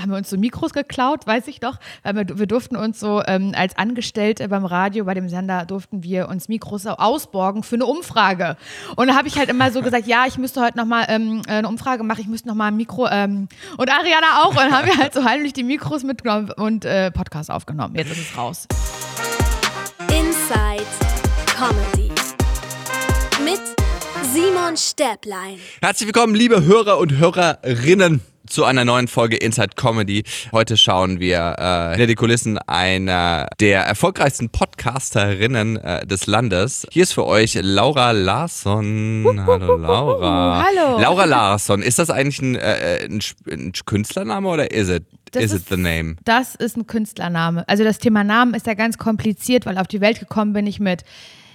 haben wir uns so Mikros geklaut, weiß ich doch, weil wir, wir durften uns so ähm, als Angestellte beim Radio, bei dem Sender, durften wir uns Mikros ausborgen für eine Umfrage. Und da habe ich halt immer so gesagt, ja, ich müsste heute nochmal ähm, eine Umfrage machen, ich müsste nochmal ein Mikro ähm, und Ariana auch. Und dann haben wir halt so heimlich die Mikros mitgenommen und äh, Podcast aufgenommen. Jetzt ist es raus. Inside Comedy mit Simon Stäblein. Herzlich willkommen, liebe Hörer und Hörerinnen zu einer neuen Folge Inside Comedy. Heute schauen wir äh, hinter die Kulissen einer der erfolgreichsten Podcasterinnen äh, des Landes. Hier ist für euch Laura Larsson. Hallo Laura. Hallo. Laura Larsson, ist das eigentlich ein, äh, ein, ein Künstlername oder is it? Das is ist, it the name? Das ist ein Künstlername. Also das Thema Namen ist ja ganz kompliziert, weil auf die Welt gekommen bin ich mit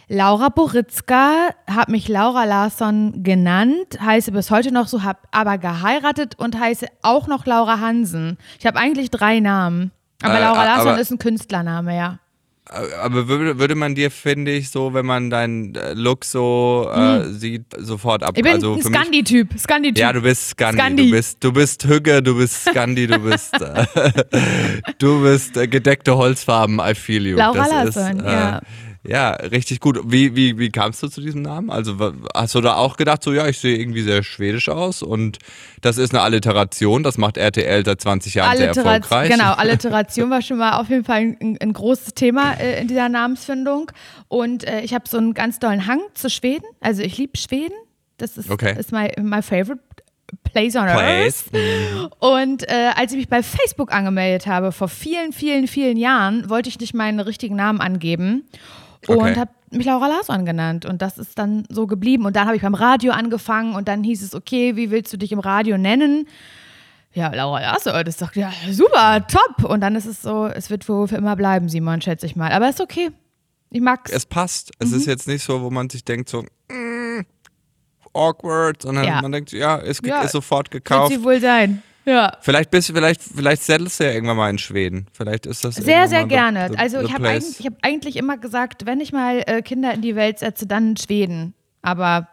Laura Boritzka, habe mich Laura Larsson genannt, heiße bis heute noch so, habe aber geheiratet und heiße auch noch Laura Hansen. Ich habe eigentlich drei Namen. Aber Äh, Laura Larsson aber- ist ein Künstlername, ja. Aber würde, würde man dir, finde ich, so, wenn man deinen äh, Look so äh, sieht, sofort ab. Hm. Ich bin also ein mich- Scandi-Typ. Scandi-Typ. Ja, du bist Scandi. Scandi. Du bist, du bist Hügge, du bist Scandi, du bist, äh, du bist äh, gedeckte Holzfarben. I feel you. Laura das Larsson, ist, äh, ja. Ja, richtig gut. Wie, wie, wie kamst du zu diesem Namen? Also hast du da auch gedacht, so ja, ich sehe irgendwie sehr schwedisch aus und das ist eine Alliteration, das macht RTL seit 20 Jahren sehr Alliteration, erfolgreich. genau, Alliteration war schon mal auf jeden Fall ein, ein großes Thema äh, in dieser Namensfindung. Und äh, ich habe so einen ganz dollen Hang zu Schweden. Also ich liebe Schweden. Das ist, Okay. ist my, my favorite place on Place. earth. Und äh, als ich mich bei Facebook angemeldet habe, vor vielen, vielen, vielen Jahren, wollte ich nicht meinen richtigen Namen angeben. Und Okay. habe mich Laura Larsson genannt. Und das ist dann so geblieben. Und dann habe ich beim Radio angefangen und dann hieß es, okay, wie willst du dich im Radio nennen? Ja, Laura Larsson, das doch ja, super, top. Und dann ist es so, es wird wohl für immer bleiben, Simon, schätze ich mal. Aber ist okay. Ich mag's. Es passt. Es Mhm. ist jetzt nicht so, wo man sich denkt so, mm, awkward, sondern Ja. man denkt, ja, ist, ge- Ja, ist sofort Wird gekauft. sie wohl sein. Ja. Vielleicht bist vielleicht, vielleicht settelst du ja irgendwann mal in Schweden. Vielleicht ist das Sehr, sehr gerne. the- the- also the ich habe eigentlich, ich hab eigentlich immer gesagt, wenn ich mal äh, Kinder in die Welt setze, dann in Schweden. Aber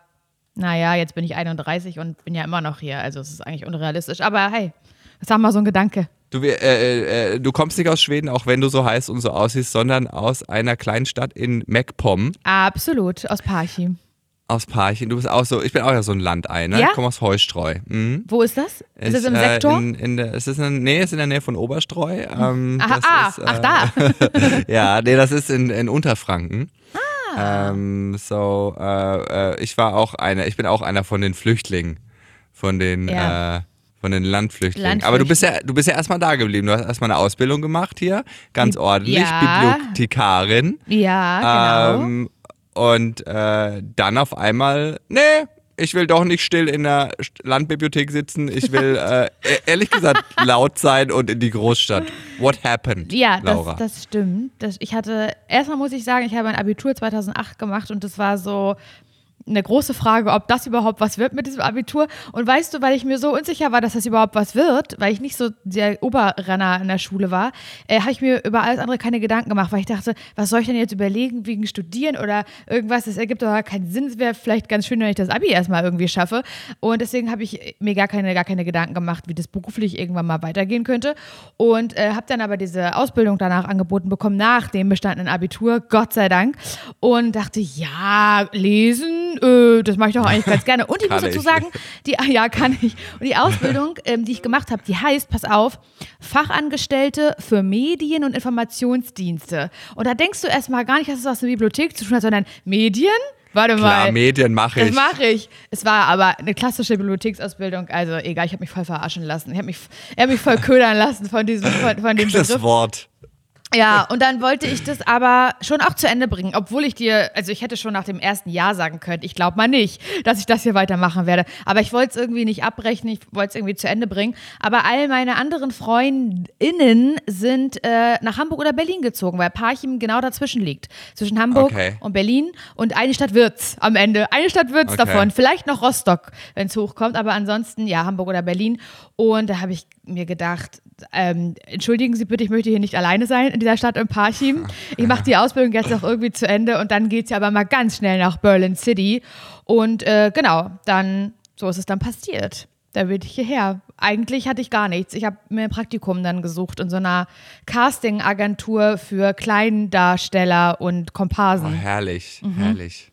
naja, jetzt bin ich 31 und bin ja immer noch hier. Also es ist eigentlich unrealistisch. Aber hey, das war mal so ein Gedanke. Du, wir- äh, äh, du kommst nicht aus Schweden, auch wenn du so heißt und so aussiehst, sondern aus einer kleinen Stadt in MacPom, Absolut, aus Parchim. Aus Parchim. Du bist auch so, ich bin auch ja so ein Landei, ne? Ja? Ich komme aus Heustreu. Mhm. Wo ist das? Ist es im äh, Sektor? In, in der, ist in, nee, es ist in der Nähe von Oberstreu. Ähm, Aha, das ah, ist, äh, ach da. ja, nee, das ist in, in Unterfranken. Ah. Ähm, so, äh, äh, ich war auch einer, ich bin auch einer von den Flüchtlingen, von den, Ja. äh, von den Landflüchtlingen. Aber du bist ja, du bist ja erstmal da geblieben. Du hast erstmal eine Ausbildung gemacht hier, ganz ordentlich, Ja. Bibliothekarin. Ja, genau. Ähm, und äh, dann auf einmal, nee, ich will doch nicht still in der Landbibliothek sitzen. Ich will äh, e- ehrlich gesagt laut sein und in die Großstadt. What happened, Ja, Laura? das, das stimmt. Das, ich hatte, erstmal muss ich sagen, ich habe ein Abitur 2008 gemacht und das war so eine große Frage, ob das überhaupt was wird mit diesem Abitur. Und weißt du, weil ich mir so unsicher war, dass das überhaupt was wird, weil ich nicht so der Oberrenner in der Schule war, äh, habe ich mir über alles andere keine Gedanken gemacht, weil ich dachte, was soll ich denn jetzt überlegen wegen Studieren oder irgendwas? Das ergibt doch keinen Sinn. Es wäre vielleicht ganz schön, wenn ich das Abi erstmal irgendwie schaffe. Und deswegen habe ich mir gar keine, gar keine Gedanken gemacht, wie das beruflich irgendwann mal weitergehen könnte. Und äh, habe dann aber diese Ausbildung danach angeboten bekommen, nach dem bestandenen Abitur, Gott sei Dank. Und dachte, ja, lesen, äh, das mache ich doch eigentlich ganz gerne. Und ich muss dazu sagen, die, ja, kann ich. Und die Ausbildung, ähm, die ich gemacht habe, die heißt, pass auf, Fachangestellte für Medien- und Informationsdienste. Und da denkst du erstmal gar nicht, dass es was mit Bibliothek zu tun hat, sondern Medien? Warte Klar, mal. Medien mache Das ich. mache ich. Es war aber eine klassische Bibliotheksausbildung. Also egal, ich habe mich voll verarschen lassen. Ich habe mich, er hat mich voll ködern lassen von diesem, von, von dem Das Begriff. Wort. Ja, und dann wollte ich das aber schon auch zu Ende bringen, obwohl ich dir, also ich hätte schon nach dem ersten Jahr sagen können, ich glaube mal nicht, dass ich das hier weitermachen werde. Aber ich wollte es irgendwie nicht abbrechen, ich wollte es irgendwie zu Ende bringen. Aber all meine anderen FreundInnen sind äh, nach Hamburg oder Berlin gezogen, weil Parchim genau dazwischen liegt. Zwischen Hamburg Okay. und Berlin und eine Stadt wird's am Ende. Eine Stadt wird's Okay. davon. Vielleicht noch Rostock, wenn es hochkommt, aber ansonsten ja, Hamburg oder Berlin. Und da habe ich mir gedacht, ähm, entschuldigen Sie bitte, ich möchte hier nicht alleine sein in dieser Stadt in Parchim. Ich mache die Ausbildung jetzt noch irgendwie zu Ende und dann geht es ja aber mal ganz schnell nach Berlin City. Und äh, genau, dann, so ist es dann passiert. da will ich hierher. Eigentlich hatte ich gar nichts. Ich habe mir ein Praktikum dann gesucht in so einer Casting-Agentur für Kleindarsteller und Oh, Komparsen. herrlich, Mhm. herrlich.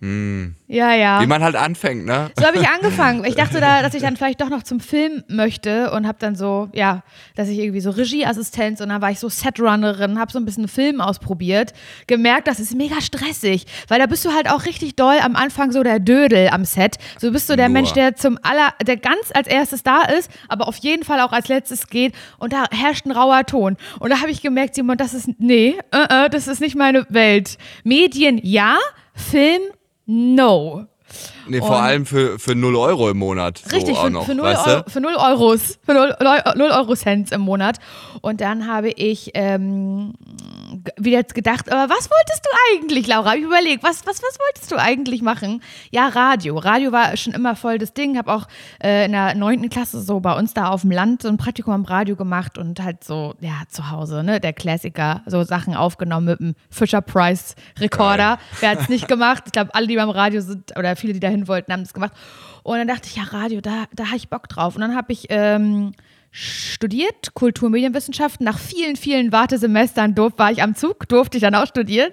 Ja, ja. Wie man halt anfängt, ne? So habe ich angefangen. Ich dachte da, dass ich dann vielleicht doch noch zum Film möchte und habe dann so, ja, dass ich irgendwie so Regieassistenz und dann war ich so Setrunnerin, habe so ein bisschen Film ausprobiert, gemerkt, das ist mega stressig, weil da bist du halt auch richtig doll am Anfang so der Dödel am Set. So bist du der Nur. Mensch, der zum aller, der ganz als erstes da ist, aber auf jeden Fall auch als letztes geht und da herrscht ein rauer Ton. Und da habe ich gemerkt, Simon, das ist, nee, äh, äh, das ist nicht meine Welt. Medien ja, Film no. Nee, vor Und- allem für, für 0 Euro im Monat. So Richtig, auch für, noch, für, 0 weißt Euro, du? für 0 Euros, für 0, 0 Euro Cents im Monat. Und dann habe ich ähm, wieder gedacht, aber was wolltest du eigentlich, Laura? Hab Ich überlegt, was, was, was wolltest du eigentlich machen? Ja, Radio. Radio war schon immer voll das Ding. Habe auch äh, in der neunten Klasse so bei uns da auf dem Land so ein Praktikum am Radio gemacht und halt so, ja, zu Hause, ne, der Klassiker, so Sachen aufgenommen mit dem Fisher Price Recorder. Wer hat es nicht gemacht? Ich glaube, alle, die beim Radio sind oder viele, die dahin wollten, haben das gemacht. Und dann dachte ich, ja, Radio, da, da habe ich Bock drauf. Und dann habe ich ähm, studiert, Kulturmedienwissenschaften. Nach vielen, vielen Wartesemestern durf, war ich am Zug, durfte ich dann auch studieren.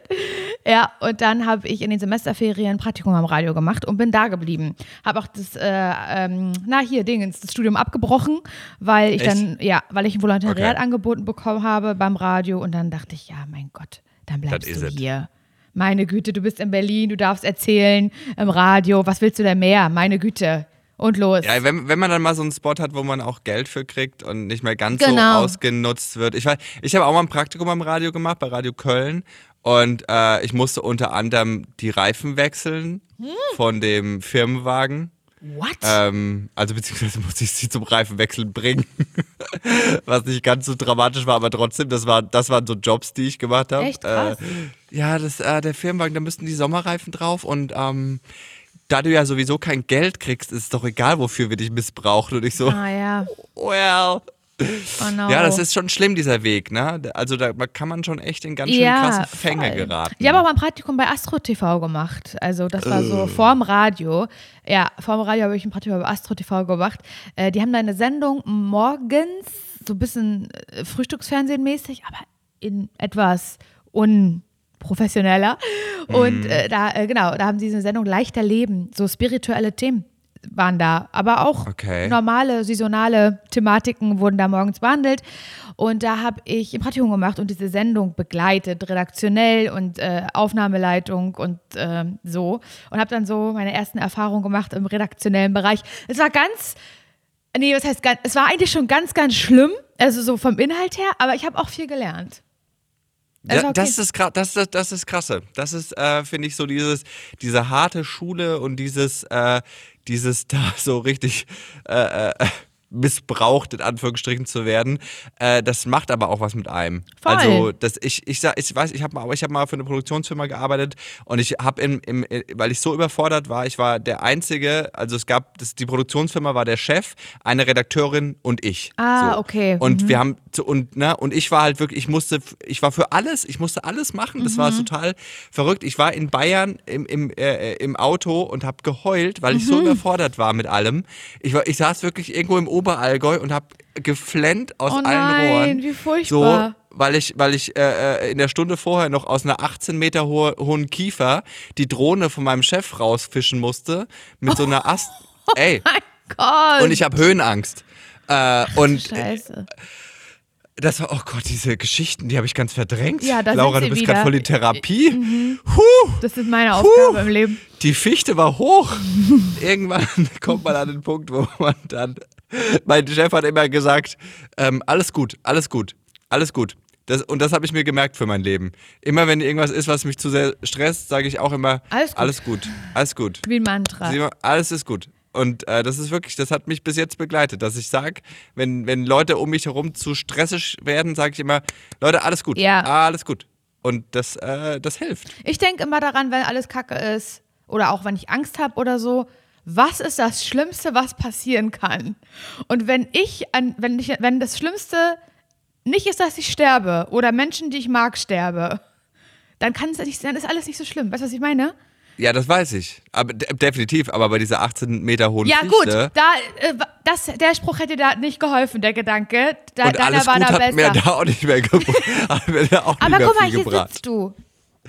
Ja, und dann habe ich in den Semesterferien ein Praktikum am Radio gemacht und bin da geblieben. Habe auch das, äh, ähm, na hier, Dingens, das Studium abgebrochen, weil ich Echt? dann, ja, weil ich ein Volontariat Okay. angeboten bekommen habe beim Radio und dann dachte ich, ja, mein Gott, dann bleibst is du it. hier. Meine Güte, du bist in Berlin, du darfst erzählen im Radio, was willst du denn mehr? Meine Güte. Und los. Ja, wenn, wenn man dann mal so einen Spot hat, wo man auch Geld für kriegt und nicht mehr ganz Genau. so ausgenutzt wird. Ich, ich habe auch mal ein Praktikum am Radio gemacht, bei Radio Köln. Und äh, ich musste unter anderem die Reifen wechseln Hm. von dem Firmenwagen. What? Ähm, also beziehungsweise musste ich sie zum Reifenwechseln bringen. Was nicht ganz so dramatisch war, aber trotzdem, das, war, das waren so Jobs, die ich gemacht habe. Echt krass. Äh, ja, das, äh, der Firmenwagen, da müssten die Sommerreifen drauf und ähm, da du ja sowieso kein Geld kriegst, ist es doch egal, wofür wir dich missbrauchen. Und ich so, ah ja. well. Oh no. Ja, das ist schon schlimm, dieser Weg, ne? Also da kann man schon echt in ganz schön krasse Fänge voll. geraten. Ich habe auch mal ein Praktikum bei Astro TV gemacht. Also das war Äh. so vorm Radio. Ja, vorm Radio habe ich ein Praktikum bei Astro TV gemacht. Äh, die haben da eine Sendung morgens, so ein bisschen äh, Frühstücksfernsehen mäßig, aber in etwas unprofessioneller. Mhm. Und äh, da, äh, genau, da haben sie diese Sendung Leichter Leben, so spirituelle Themen waren da, aber auch Okay. normale, saisonale Thematiken wurden da morgens behandelt. Und da habe ich ein Praktikum gemacht und diese Sendung begleitet, redaktionell und äh, Aufnahmeleitung und ähm, so. Und habe dann so meine ersten Erfahrungen gemacht im redaktionellen Bereich. Es war ganz, nee, was heißt ganz, es war eigentlich schon ganz, ganz schlimm, also so vom Inhalt her, aber ich habe auch viel gelernt. War Ja, okay. das, ist, kra- das, das, das ist krasse. Das ist, äh, finde ich, so dieses, diese harte Schule und dieses, äh, dieses da so richtig äh, äh, missbraucht, in Anführungsstrichen zu werden. Äh, das macht aber auch was mit einem. Voll. Also, das, ich, ich, sag, ich weiß, ich habe mal, ich habe mal für eine Produktionsfirma gearbeitet und ich habe im, im, äh, weil ich so überfordert war, ich war der Einzige, also es gab, das, die Produktionsfirma war der Chef, eine Redakteurin und ich. Ah, so. okay. Und wir haben, und, ne, und ich war halt wirklich, ich musste, ich war für alles, ich musste alles machen. Das war total verrückt. Ich war in Bayern im, im, äh, im Auto und habe geheult, weil ich so überfordert war mit allem. Ich, war, ich saß wirklich irgendwo im Oberallgäu und habe geflennt aus Oh allen nein, Rohren. wie furchtbar. So, weil ich, weil ich äh, äh, in der Stunde vorher noch aus einer 18 Meter hohe, hohen Kiefer die Drohne von meinem Chef rausfischen musste mit so einer Ast. Ey, mein Gott. und ich habe Höhenangst. Äh, und Scheiße. das war, oh Gott, diese Geschichten, die habe ich ganz verdrängt. Ja, da Laura, du bist gerade voll in Therapie. Huh, Das ist meine Aufgabe im Leben. die Fichte war hoch. Irgendwann kommt man an den Punkt, wo man dann. Mein Chef hat immer gesagt: ähm, alles gut, alles gut, alles gut. Das, und das habe ich mir gemerkt für mein Leben. Immer wenn irgendwas ist, was mich zu sehr stresst, sage ich auch immer: Alles gut. alles gut, alles gut. Wie ein Mantra. Simon, alles ist gut. Und äh, das ist wirklich, das hat mich bis jetzt begleitet, dass ich sage, wenn, wenn Leute um mich herum zu stressig werden, sage ich immer, Leute, alles gut. Ja. Alles gut. Und das, äh, das hilft. Ich denke immer daran, wenn alles kacke ist oder auch wenn ich Angst habe oder so, was ist das Schlimmste, was passieren kann? Und wenn ich, an, wenn ich, wenn das Schlimmste nicht ist, dass ich sterbe oder Menschen, die ich mag, sterbe, dann kann es nicht, dann ist alles nicht so schlimm. Weißt du, was ich meine? Ja, das weiß ich. Aber de definitiv, aber bei dieser 18 Meter hohen Ja, Fichte. gut, da, äh, das, der Spruch hätte da nicht geholfen, der Gedanke. Da, und alles war gut da hat besser. mir da auch nicht mehr auch Aber guck mal, hier gebracht. sitzt du.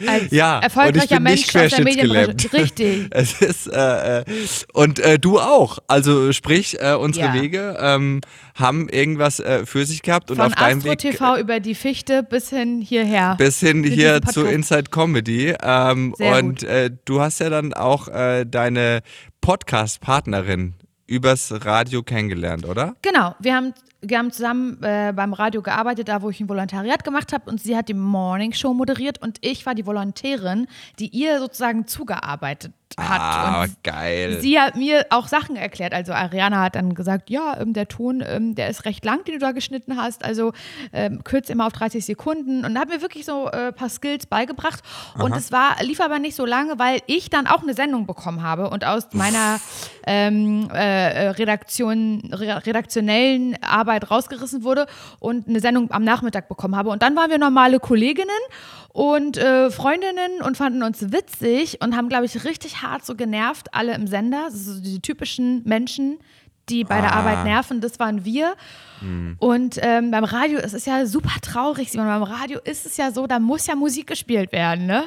Als Ja, erfolgreicher Mensch aus der Medienbranche. Richtig. Es ist, äh, äh, und äh, du auch. Also sprich, äh, unsere Ja. Wege ähm, haben irgendwas äh, für sich gehabt und Von auf deinem Astro Weg äh, TV über die Fichte bis hin hierher. bis hin hier zu. Inside Comedy. Ähm, und äh, du hast ja dann auch äh, deine Podcast-Partnerin übers Radio kennengelernt, oder? Genau, wir haben, wir haben zusammen äh, beim Radio gearbeitet, da wo ich ein Volontariat gemacht habe und sie hat die Morning Show moderiert und ich war die Volontärin, die ihr sozusagen zugearbeitet hat. Ah, und geil. Sie hat mir auch Sachen erklärt. Also Ariana hat dann gesagt, ja, ähm, der Ton, ähm, der ist recht lang, den du da geschnitten hast. Also ähm, kürze immer auf 30 Sekunden und hat mir wirklich so ein äh, paar Skills beigebracht. Und es war, lief aber nicht so lange, weil ich dann auch eine Sendung bekommen habe und aus meiner ähm, äh, Redaktion, re redaktionellen Arbeit rausgerissen wurde und eine Sendung am Nachmittag bekommen habe. Und dann waren wir normale Kolleginnen und äh, Freundinnen und fanden uns witzig und haben, glaube ich, richtig hart so genervt, alle im Sender. So die typischen Menschen, die bei der Ah. Arbeit nerven, das waren wir. Und ähm, beim Radio, es ist ja super traurig, Simon, beim Radio ist es ja so, da muss ja Musik gespielt werden, ne?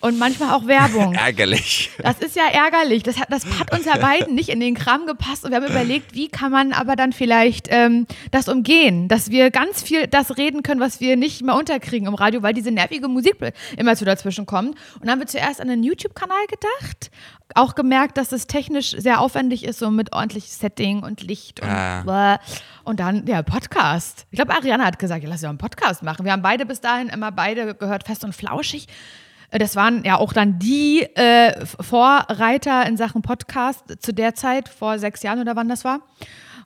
Und manchmal auch Werbung. Ärgerlich. Das ist ja ärgerlich. Das hat, das hat uns ja beiden nicht in den Kram gepasst. Und wir haben überlegt, wie kann man aber dann vielleicht ähm, das umgehen, dass wir ganz viel das reden können, was wir nicht mehr unterkriegen im Radio, weil diese nervige Musik immer zu dazwischen kommt. Und dann haben wir zuerst an einen YouTube-Kanal gedacht, auch gemerkt, dass es technisch sehr aufwendig ist, so mit ordentlichem Setting und Licht und Ah. blah. Und dann der Podcast. Ich glaube, Ariana hat gesagt, ja, lass uns einen Podcast machen. Wir haben beide bis dahin immer beide gehört, fest und flauschig. Äh, Das waren ja auch dann die äh, Vorreiter in Sachen Podcast zu der Zeit, vor sechs Jahren oder wann das war.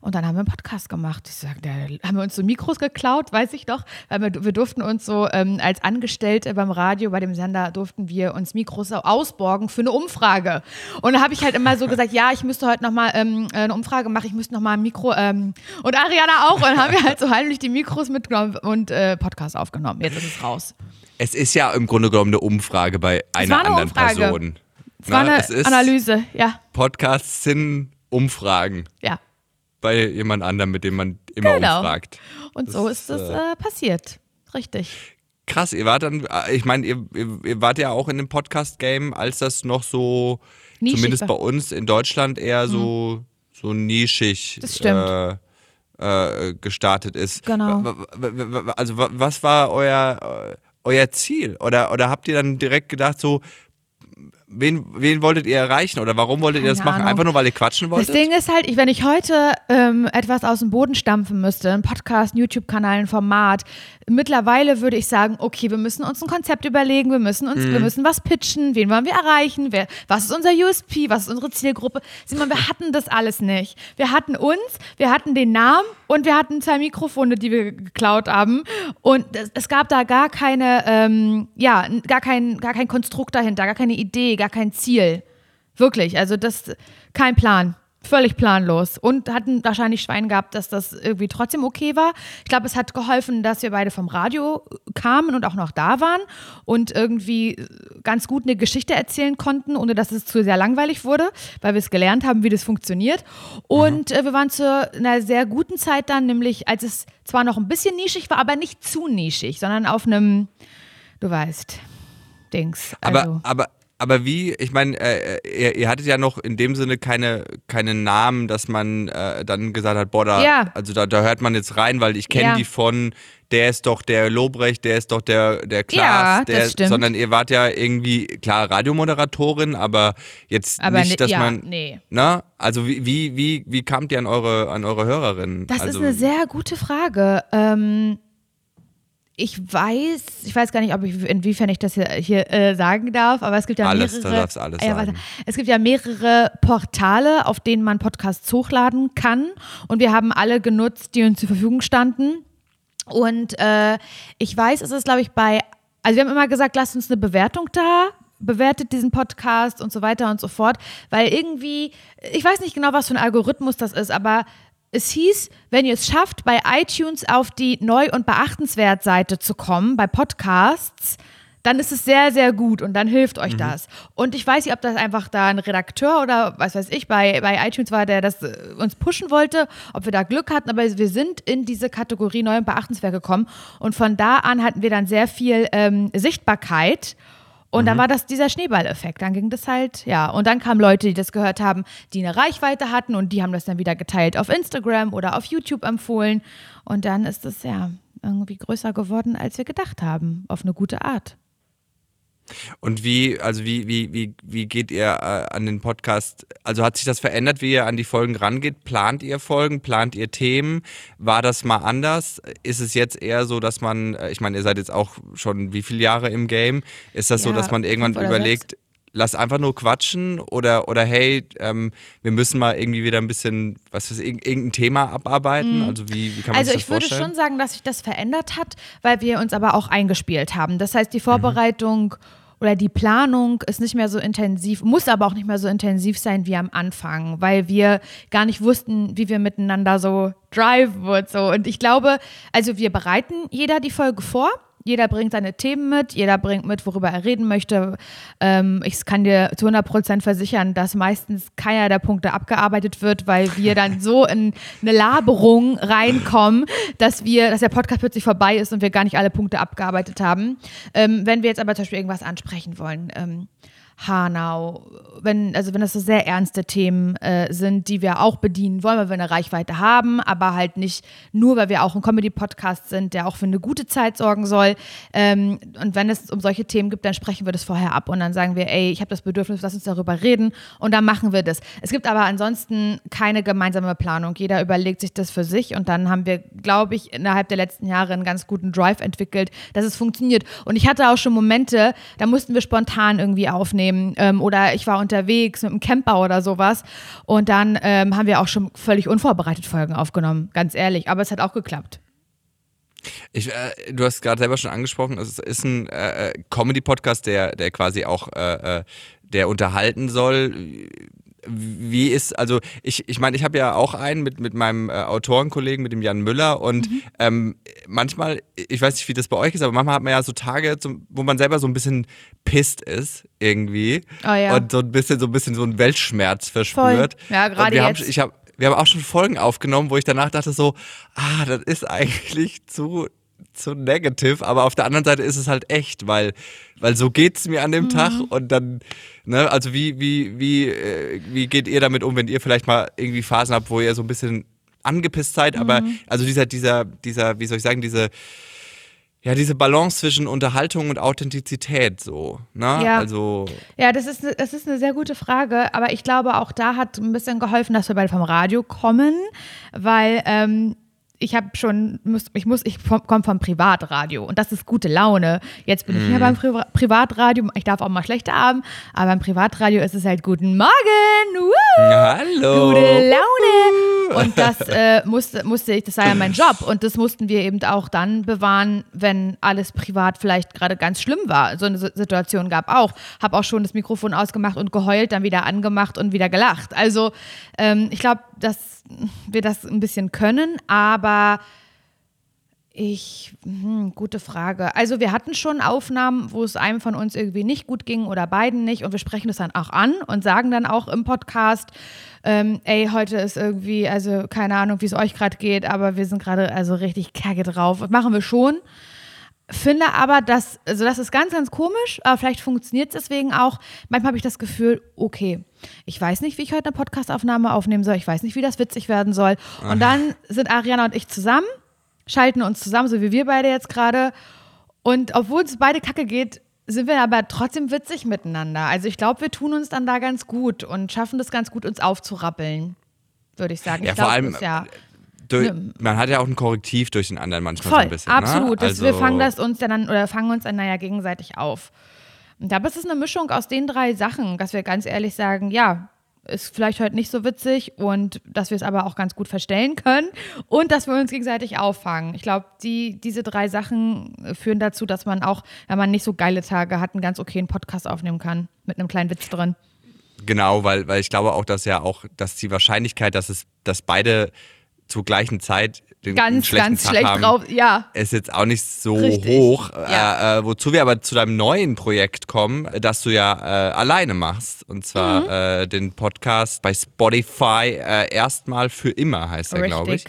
Und dann haben wir einen Podcast gemacht. Ich sag, da haben wir uns so Mikros geklaut, weiß ich doch. Weil wir, wir durften uns so ähm, als Angestellte beim Radio, bei dem Sender, durften wir uns Mikros ausborgen für eine Umfrage. Und da habe ich halt immer so gesagt, ja, ich müsste heute nochmal ähm, eine Umfrage machen, ich müsste nochmal ein Mikro. Ähm, und Ariana auch. Und dann haben wir halt so heimlich die Mikros mitgenommen und äh, Podcast aufgenommen. Jetzt ist es raus. Es ist ja im Grunde genommen eine Umfrage bei einer war eine anderen Umfrage. Person. Es war Na, eine es ist, Analyse, ja, Podcasts sind Umfragen ja. Bei jemand anderem, mit dem man immer Genau. umfragt. Und Das so ist, ist es äh, passiert. Richtig. Krass, ihr wart dann, äh, ich meine, ihr, ihr, wart ja auch in dem Podcast-Game, als das noch so, Nischig zumindest war. Mhm. bei uns in Deutschland eher so, so nischig Das stimmt. Äh, äh, gestartet ist. Genau. Also wa- was war euer, äh, euer Ziel? Oder, oder habt ihr dann direkt gedacht, so, wen, wen wolltet ihr erreichen oder warum wolltet ihr das Keine machen? Ahnung. Einfach nur, weil ihr quatschen Das wolltet? Ding ist halt, wenn ich heute ähm, etwas aus dem Boden stampfen müsste, ein Podcast, ein YouTube-Kanal, ein Format, mittlerweile würde ich sagen, okay, wir müssen uns ein Konzept überlegen, wir müssen uns, Mhm. wir müssen was pitchen, wen wollen wir erreichen, wer, was ist unser USP, was ist unsere Zielgruppe. Simon, wir hatten das alles nicht. Wir hatten uns, wir hatten den Namen und wir hatten zwei Mikrofone, die wir geklaut haben. Und es, es gab da gar keine, ähm, ja, gar kein, gar kein Konstrukt dahinter, gar keine Idee, gar kein Ziel. Wirklich, also das, kein Plan. Völlig planlos. Und hatten wahrscheinlich Schwein gehabt, dass das irgendwie trotzdem okay war. Ich glaube, es hat geholfen, dass wir beide vom Radio kamen und auch noch da waren und irgendwie ganz gut eine Geschichte erzählen konnten, ohne dass es zu sehr langweilig wurde, weil wir es gelernt haben, wie das funktioniert. Und äh, wir waren zu einer sehr guten Zeit dann, nämlich als es zwar noch ein bisschen nischig war, aber nicht zu nischig, sondern auf einem, du weißt, Dings. Also, aber, aber wie, ich meine, äh, ihr, ihr hattet ja noch in dem Sinne keine, keine Namen, dass man äh, dann gesagt hat, boah, da, Ja. also da, da hört man jetzt rein, weil ich kenne Ja. die von, der ist doch der Lobrecht, der ist doch der, der Klaas, Ja, der, stimmt. sondern ihr wart ja irgendwie, klar, Radiomoderatorin, aber jetzt aber nicht, ne- dass ja, man, nee. na, also wie, wie, wie, wie kamt ihr an eure, an eure Hörerinnen? Das also, ist eine sehr gute Frage. Ähm, ich weiß, ich weiß gar nicht, ob ich, inwiefern ich das hier, hier äh, sagen darf, aber es gibt ja Alles, mehrere. alles Ja, sagen. es gibt ja mehrere Portale, auf denen man Podcasts hochladen kann. Und wir haben alle genutzt, die uns zur Verfügung standen. Und äh, ich weiß, es ist, glaube ich, bei, also wir haben immer gesagt, lasst uns eine Bewertung da, bewertet diesen Podcast und so weiter und so fort, weil irgendwie, ich weiß nicht genau, was für ein Algorithmus das ist, aber es hieß, wenn ihr es schafft, bei iTunes auf die Neu- und Beachtenswert-Seite zu kommen, bei Podcasts, dann ist es sehr, sehr gut und dann hilft euch mhm. das. Und ich weiß nicht, ob das einfach da ein Redakteur oder was weiß ich bei, bei iTunes war, der das äh, uns pushen wollte, ob wir da Glück hatten, aber wir sind in diese Kategorie neu und beachtenswert gekommen und von da an hatten wir dann sehr viel ähm, Sichtbarkeit. Und mhm. dann war das dieser Schneeballeffekt. Dann ging das halt, ja. Und dann kamen Leute, die das gehört haben, die eine Reichweite hatten und die haben das dann wieder geteilt auf Instagram oder auf YouTube empfohlen. Und dann ist es ja irgendwie größer geworden, als wir gedacht haben, auf eine gute Art. Und wie, also wie, wie, wie, wie geht ihr äh, an den Podcast? Also hat sich das verändert, wie ihr an die Folgen rangeht? Plant ihr Folgen? Plant ihr Themen? War das mal anders? Ist es jetzt eher so, dass man, äh, ich meine, ihr seid jetzt auch schon wie viele Jahre im Game? Ist das ja, so, dass man irgendwann überlegt, lass einfach nur quatschen oder, oder hey, ähm, wir müssen mal irgendwie wieder ein bisschen, was ist, irgendein Thema abarbeiten? Mhm. Also wie, wie kann man also sich das vorstellen? Also ich würde schon sagen, dass sich das verändert hat, weil wir uns aber auch eingespielt haben. Das heißt, die mhm. Vorbereitung mhm oder die Planung ist nicht mehr so intensiv, muss aber auch nicht mehr so intensiv sein wie am Anfang, weil wir gar nicht wussten, wie wir miteinander so drive wird. So. Und ich glaube, also wir bereiten jeder die Folge vor jeder bringt seine Themen mit, jeder bringt mit, worüber er reden möchte. Ähm, ich kann dir zu 100 Prozent versichern, dass meistens keiner der Punkte abgearbeitet wird, weil wir dann so in eine Laberung reinkommen, dass wir, dass der Podcast plötzlich vorbei ist und wir gar nicht alle Punkte abgearbeitet haben. Ähm, wenn wir jetzt aber zum Beispiel irgendwas ansprechen wollen, ähm, Hanau, wenn, also wenn das so sehr ernste Themen äh, sind, die wir auch bedienen wollen, weil wir eine Reichweite haben, aber halt nicht nur, weil wir auch ein Comedy-Podcast sind, der auch für eine gute Zeit sorgen soll. Ähm, und wenn es um solche Themen gibt, dann sprechen wir das vorher ab und dann sagen wir, ey, ich habe das Bedürfnis, lass uns darüber reden und dann machen wir das. Es gibt aber ansonsten keine gemeinsame Planung. Jeder überlegt sich das für sich und dann haben wir, glaube ich, innerhalb der letzten Jahre einen ganz guten Drive entwickelt, dass es funktioniert. Und ich hatte auch schon Momente, da mussten wir spontan irgendwie aufnehmen nehmen ähm, oder ich war unterwegs mit einem Camper oder sowas. Und dann ähm, haben wir auch schon völlig unvorbereitet Folgen aufgenommen, ganz ehrlich, aber es hat auch geklappt. Ich, äh, du hast gerade selber schon angesprochen, es ist ein äh, äh Comedy-Podcast, der, der quasi auch äh, äh der unterhalten soll wie ist, also ich, ich meine, ich habe ja auch einen mit, mit meinem äh, Autorenkollegen, mit dem Jan Müller und mhm. ähm, manchmal, ich weiß nicht, wie das bei euch ist, aber manchmal hat man ja so Tage, zum, wo man selber so ein bisschen pisst ist irgendwie oh, ja. und so ein bisschen so ein bisschen so einen Weltschmerz verspürt. Voll. Ja, gerade jetzt. Haben, ich habe wir haben auch schon Folgen aufgenommen, wo ich danach dachte so, ah, das ist eigentlich zu zu negativ, aber auf der anderen Seite ist es halt echt, weil, weil so geht es mir an dem mhm. Tag und dann, ne, also wie, wie, wie, äh, wie geht ihr damit um, wenn ihr vielleicht mal irgendwie Phasen habt, wo ihr so ein bisschen angepisst seid, mhm. aber also dieser, dieser, dieser, wie soll ich sagen, diese, ja, diese Balance zwischen Unterhaltung und Authentizität so, ne? Ja. Also ja, das ist, das ist eine sehr gute Frage, aber ich glaube, auch da hat ein bisschen geholfen, dass wir beide vom Radio kommen, weil ähm, ich habe schon, muss, ich muss, ich komme vom Privatradio und das ist gute Laune. Jetzt bin ich hier mhm. beim Pri Privatradio, ich darf auch mal schlechter haben, aber beim Privatradio ist es halt guten Morgen, Woo! hallo, gute Laune. Und das äh, musste, musste ich, das war ja mein Job und das mussten wir eben auch dann bewahren, wenn alles privat vielleicht gerade ganz schlimm war. So eine Situation gab auch. Habe auch schon das Mikrofon ausgemacht und geheult, dann wieder angemacht und wieder gelacht. Also ähm, ich glaube, dass wir das ein bisschen können, aber ich, hm, gute Frage. Also wir hatten schon Aufnahmen, wo es einem von uns irgendwie nicht gut ging oder beiden nicht und wir sprechen das dann auch an und sagen dann auch im Podcast, ähm, ey, heute ist irgendwie, also keine Ahnung, wie es euch gerade geht, aber wir sind gerade also richtig kacke drauf. Das machen wir schon. Finde aber, dass, also das ist ganz, ganz komisch, aber vielleicht funktioniert es deswegen auch. Manchmal habe ich das Gefühl, okay, ich weiß nicht, wie ich heute eine Podcastaufnahme aufnehmen soll, ich weiß nicht, wie das witzig werden soll. Und dann sind Ariana und ich zusammen, schalten uns zusammen, so wie wir beide jetzt gerade. Und obwohl es beide kacke geht, sind wir aber trotzdem witzig miteinander. Also ich glaube, wir tun uns dann da ganz gut und schaffen das ganz gut, uns aufzurappeln, würde ich sagen. Ja, ich vor glaub, allem, ja durch, man hat ja auch ein Korrektiv durch den anderen manchmal Voll, so ein bisschen. Ne? Absolut. Ne? Also wir fangen das uns dann oder fangen uns dann naja gegenseitig auf. Und da ist es eine Mischung aus den drei Sachen, dass wir ganz ehrlich sagen, ja, ist vielleicht heute nicht so witzig und dass wir es aber auch ganz gut verstellen können und dass wir uns gegenseitig auffangen. Ich glaube, die, diese drei Sachen führen dazu, dass man auch, wenn man nicht so geile Tage hat, einen ganz okayen Podcast aufnehmen kann mit einem kleinen Witz drin. Genau, weil, weil ich glaube auch, dass ja auch, dass die Wahrscheinlichkeit, dass es, dass beide zur gleichen Zeit den Ganz, schlechten ganz Tag schlecht haben, drauf. Ja. ist jetzt auch nicht so Richtig. hoch. Ja. Äh, äh, wozu wir aber zu deinem neuen Projekt kommen, das du ja äh, alleine machst. Und zwar Mhm. äh, den Podcast bei Spotify äh, erstmal für immer heißt er, glaube ich.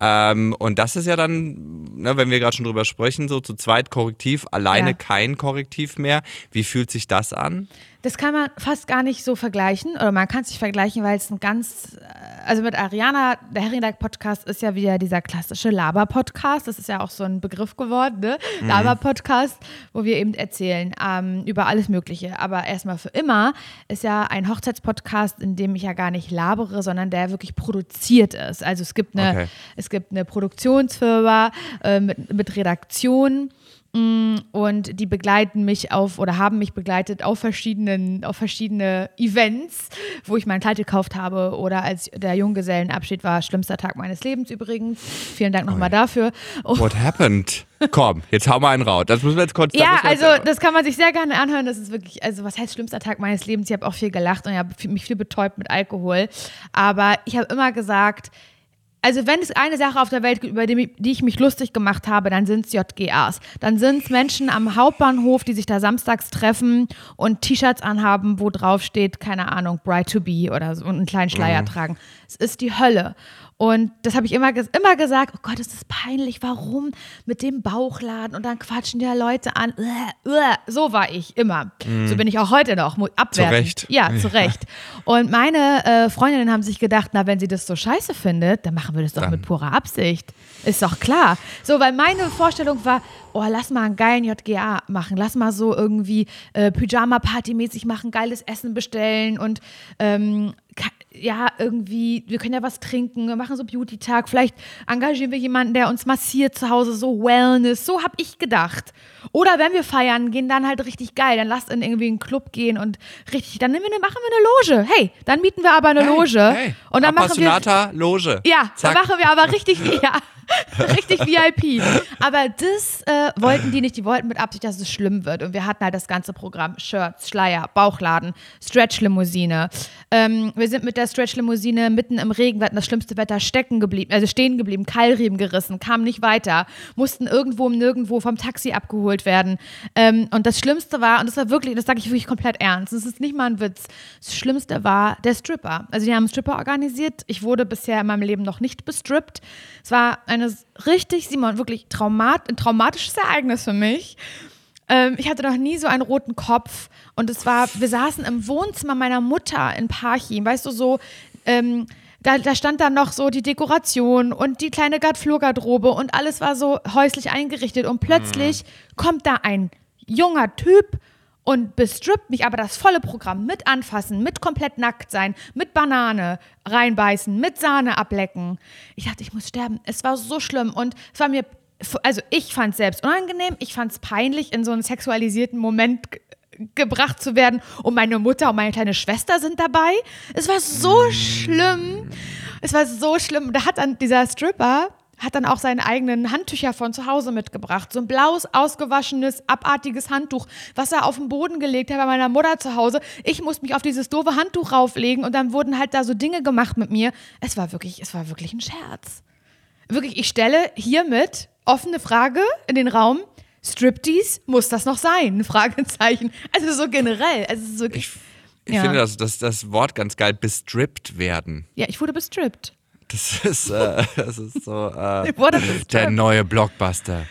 Ähm, und das ist ja dann, ne, wenn wir gerade schon drüber sprechen, so zu zweit Korrektiv, alleine Ja. kein Korrektiv mehr. Wie fühlt sich das an? Das kann man fast gar nicht so vergleichen oder man kann es nicht vergleichen, weil es ein ganz, äh, also mit Ariana, der Herrendag-Podcast ist ja wieder dieser klassische Laber-Podcast. Das ist ja auch so ein Begriff geworden, ne? Laber-Podcast, wo wir eben erzählen ähm, über alles Mögliche. Aber erstmal für immer ist ja ein Hochzeitspodcast, in dem ich ja gar nicht labere, sondern der wirklich produziert ist. Also es gibt eine, Okay. es gibt eine Produktionsfirma äh, mit, mit Redaktion. Mm, Und die begleiten mich auf oder haben mich begleitet auf verschiedenen, auf verschiedene Events, wo ich mein Kleid gekauft habe oder als der Junggesellenabschied war, schlimmster Tag meines Lebens übrigens. Vielen Dank nochmal dafür. Oh, What happened? Komm, jetzt hau mal einen raus. Das müssen wir jetzt kurz. ja, also das kann man sich sehr gerne anhören. Das ist wirklich, also was heißt schlimmster Tag meines Lebens? Ich habe auch viel gelacht und ich habe mich viel betäubt mit Alkohol. Aber ich habe immer gesagt, also wenn es eine Sache auf der Welt gibt, über die, die ich mich lustig gemacht habe, dann sind es JGAs. Dann sind es Menschen am Hauptbahnhof, die sich da samstags treffen und T-Shirts anhaben, wo drauf steht, keine Ahnung, Bright to be oder so und einen kleinen Schleier tragen. Es ist die Hölle. Und das habe ich immer, immer gesagt, oh Gott, ist das peinlich, warum mit dem Bauchladen und dann quatschen ja Leute an. So war ich immer. So bin ich auch heute noch, abwertend. Recht. Ja, zu Recht. Und meine äh, Freundinnen haben sich gedacht, na, wenn sie das so scheiße findet, dann machen wir das doch Dann. mit purer Absicht. Ist doch klar. So, weil meine Vorstellung war, oh, lass mal einen geilen JGA machen. Lass mal so irgendwie äh, Pyjama-Party-mäßig machen, geiles Essen bestellen und ähm, ja, irgendwie, wir können ja was trinken, wir machen so Beauty-Tag, vielleicht engagieren wir jemanden, der uns massiert zu Hause, so Wellness, so habe ich gedacht. Oder wenn wir feiern gehen, dann halt richtig geil, dann lasst in irgendwie einen Club gehen und richtig, dann nehmen wir, eine- machen wir eine Loge. Hey, dann mieten wir aber eine Loge Hey, und dann machen wir Loge. ja, Zack. dann machen wir aber richtig, ja, richtig VIP. Aber das äh, wollten die nicht. Die wollten mit Absicht, dass es schlimm wird. Und wir hatten halt das ganze Programm: Shirts, Schleier, Bauchladen, Stretch-Limousine. Ähm, wir sind mit der Stretch-Limousine mitten im Regen, wir hatten das schlimmste Wetter, stecken geblieben, also stehen geblieben, Keilriemen gerissen, kamen nicht weiter, mussten irgendwo im Nirgendwo vom Taxi abgeholt werden. Ähm, und das Schlimmste war, und das war wirklich, das sage ich wirklich komplett ernst, das ist nicht mal ein Witz, das Schlimmste war der Stripper. Also die haben einen Stripper organisiert. Ich wurde bisher in meinem Leben noch nicht bestrippt. Es war eine richtig, Simon, wirklich traumat, ein traumatisches Ereignis für mich. Ähm, ich hatte noch nie so einen roten Kopf und es war, wir saßen im Wohnzimmer meiner Mutter in Parchim, weißt du, so, ähm, da, da stand dann noch so die Dekoration und die kleine Gard- Flurgarderobe und alles war so häuslich eingerichtet und plötzlich kommt da ein junger Typ und bestrippt mich, aber das volle Programm mit anfassen, mit komplett nackt sein, mit Banane reinbeißen, mit Sahne ablecken. Ich dachte, ich muss sterben. Es war so schlimm und es war mir, also ich fand es selbst unangenehm, ich fand es peinlich, in so einen sexualisierten Moment ge- gebracht zu werden und meine Mutter und meine kleine Schwester sind dabei. Es war so schlimm. Es war so schlimm. Da hat dann dieser Stripper hat dann auch seine eigenen Handtücher von zu Hause mitgebracht. So ein blaues, ausgewaschenes, abartiges Handtuch, was er auf den Boden gelegt hat bei meiner Mutter zu Hause. Ich musste mich auf dieses doofe Handtuch rauflegen und dann wurden halt da so Dinge gemacht mit mir. Es war wirklich, es war wirklich ein Scherz. Wirklich, ich stelle hiermit offene Frage in den Raum. Striptease, muss das noch sein? Ein Fragezeichen. Also so generell. Also es ist wirklich, Ich Ja. finde das, das, das Wort ganz geil, bestrippt werden. ja, ich wurde bestrippt. Das ist, äh, das ist so äh, der neue Blockbuster.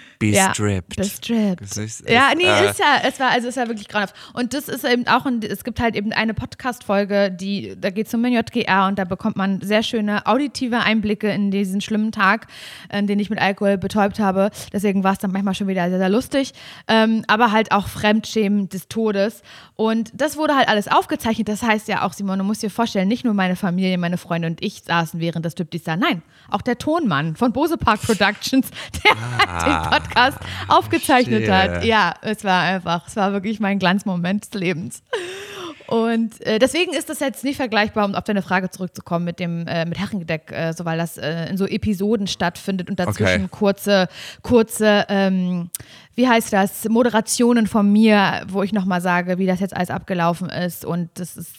Ja, Bestripped. Das ist- ja, ist, nee, äh, ist ja, es war, also es war wirklich grauenhaft. Und das ist eben auch, ein, es gibt halt eben eine Podcast-Folge, die, da geht es um den JGR und da bekommt man sehr schöne auditive Einblicke in diesen schlimmen Tag, äh, den ich mit Alkohol betäubt habe. Deswegen war es dann manchmal schon wieder sehr, sehr lustig. Ähm, aber halt auch Fremdschämen des Todes. Und das wurde halt alles aufgezeichnet. Das heißt ja auch, Simon, du musst dir vorstellen, nicht nur meine Familie, meine Freunde und ich saßen während des Striptease da. Nein, auch der Tonmann von Bose Park Productions, der halt den Podcast aufgezeichnet verstehe. hat. Ja, es war einfach, es war wirklich mein Glanzmoment des Lebens. Und äh, deswegen ist das jetzt nicht vergleichbar, um auf deine Frage zurückzukommen mit dem äh, mit Herrengedeck, äh, so weil das äh, in so Episoden stattfindet und dazwischen Okay. kurze, kurze, ähm, wie heißt das, Moderationen von mir, wo ich nochmal sage, wie das jetzt alles abgelaufen ist. Und das ist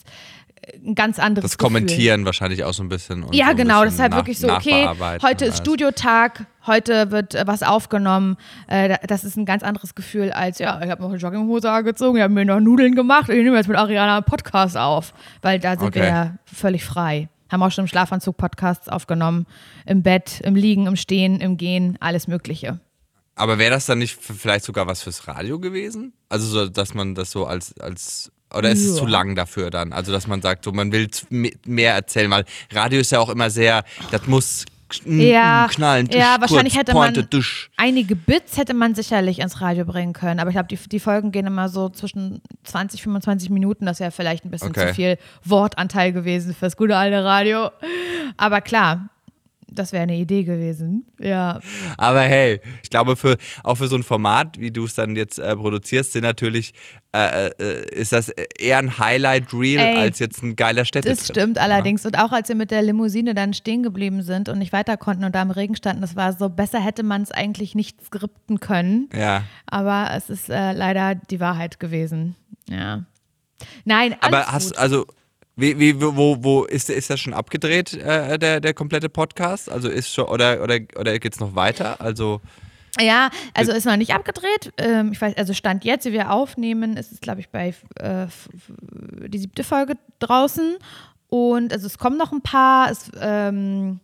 ein ganz anderes Das Gefühl. Kommentieren wahrscheinlich auch so ein bisschen. Und Ja, so ein genau, das bisschen ist halt nach- wirklich so, okay, heute ist. Studiotag, heute wird äh, was aufgenommen. Äh, da- das ist ein ganz anderes Gefühl als, ja, ich habe noch eine Jogginghose angezogen, ich habe mir noch Nudeln gemacht und ich nehme jetzt mit Ariana einen Podcast auf. Weil da sind wir Okay. ja völlig frei. Haben auch schon im Schlafanzug Podcasts aufgenommen, im Bett, im Liegen, im Stehen, im Gehen, alles Mögliche. Aber wäre das dann nicht vielleicht sogar was fürs Radio gewesen? Also, so, dass man das so als, als oder ist es Ja. zu lang dafür dann? Also, dass man sagt, so, man will mehr erzählen, weil Radio ist ja auch immer sehr, das muss Ja, knallen, dusch, ja wahrscheinlich kurz, hätte Pointe, man dusch. einige Bits hätte man sicherlich ins Radio bringen können, aber ich glaube, die, die Folgen gehen immer so zwischen 20, 25 Minuten, das wäre vielleicht ein bisschen Okay. zu viel Wortanteil gewesen fürs gute alte Radio. Aber klar, das wäre eine Idee gewesen. Ja. Aber hey, ich glaube, für, auch für so ein Format, wie du es dann jetzt äh, produzierst, sind natürlich, äh, äh, ist das eher ein Highlight-Reel als jetzt ein geiler Städtetrip. Das stimmt allerdings. Und auch als wir mit der Limousine dann stehen geblieben sind und nicht weiter konnten und da im Regen standen, das war so, besser hätte man es eigentlich nicht skripten können. Ja. Aber es ist äh, leider die Wahrheit gewesen. Ja. Nein, alles Aber hast gut. also wie, wie, wo, wo ist, ist das schon abgedreht, äh, der, der komplette Podcast? Also ist schon, oder, oder, oder geht's noch weiter? Also, Ja, also ist noch nicht abgedreht. Ähm, ich weiß, also Stand jetzt, wie wir aufnehmen, ist es, glaube ich, bei äh, die siebte Folge draußen. Und also es kommen noch ein paar. Es ähm,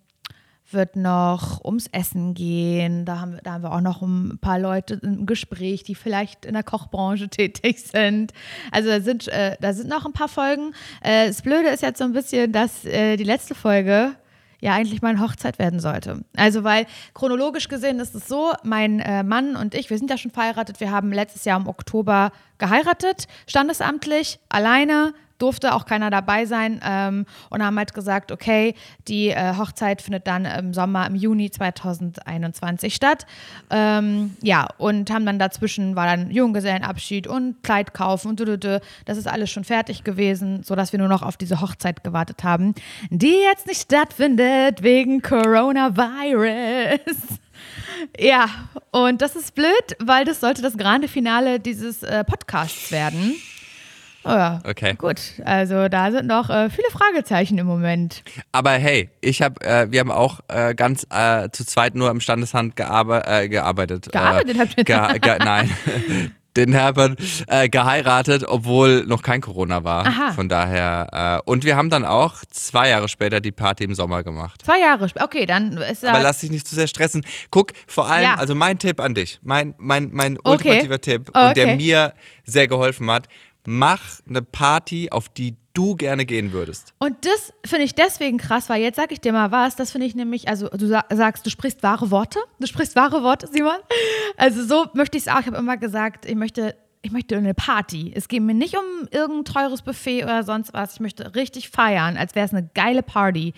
wird noch ums Essen gehen. Da haben, wir, da haben wir auch noch ein paar Leute im Gespräch, die vielleicht in der Kochbranche tätig sind. Also da sind, äh, da sind noch ein paar Folgen. Äh, das Blöde ist jetzt so ein bisschen, dass äh, die letzte Folge ja eigentlich meine Hochzeit werden sollte. Also weil chronologisch gesehen ist es so, mein äh, Mann und ich, wir sind ja schon verheiratet, wir haben letztes Jahr im Oktober geheiratet, standesamtlich, alleine, durfte auch keiner dabei sein ähm, und haben halt gesagt, okay, die äh, Hochzeit findet dann im Sommer, im Juni 2021 statt. Ähm, ja, und haben dann dazwischen, war dann Junggesellenabschied und Kleid kaufen und dü-dü-dü. das ist alles schon fertig gewesen, sodass wir nur noch auf diese Hochzeit gewartet haben, die jetzt nicht stattfindet wegen Coronavirus. Ja, und das ist blöd, weil das sollte das grande Finale dieses äh, Podcasts werden. Oh ja, Okay. gut. Also da sind noch äh, viele Fragezeichen im Moment. aber hey, ich habe, äh, wir haben auch äh, ganz äh, zu zweit nur im Standeshand gearbe äh, gearbeitet. Gearbeitet äh, habt ihr? ge ge Nein. Den Herbert äh, geheiratet, obwohl noch kein Corona war. Aha. Von daher. Äh, und wir haben dann auch zwei Jahre später die Party im Sommer gemacht. Zwei Jahre später. Okay, dann ist ja. Aber lass dich nicht zu sehr stressen. Guck, vor allem, Ja. also mein Tipp an dich, mein, mein, mein Okay. ultimativer Tipp Okay. und der mir sehr geholfen hat, mach eine Party, auf die du gerne gehen würdest. Und das finde ich deswegen krass, weil jetzt sage ich dir mal was, das finde ich nämlich, also du sa sagst, du sprichst wahre Worte, du sprichst wahre Worte, Simon. Also so möchte ich es auch, ich habe immer gesagt, ich möchte, ich möchte eine Party. Es geht mir nicht um irgendein teures Buffet oder sonst was, ich möchte richtig feiern, als wäre es eine geile Party.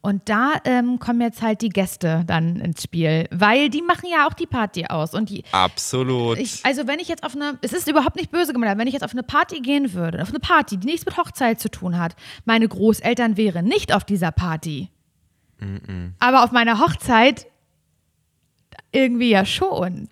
Und da ähm, kommen jetzt halt die Gäste dann ins Spiel, weil die machen ja auch die Party aus und die, Absolut. ich, also wenn ich jetzt auf eine, es ist überhaupt nicht böse gemeint, aber wenn ich jetzt auf eine Party gehen würde, auf eine Party, die nichts mit Hochzeit zu tun hat, meine Großeltern wären nicht auf dieser Party. Aber auf meiner Hochzeit irgendwie ja schon.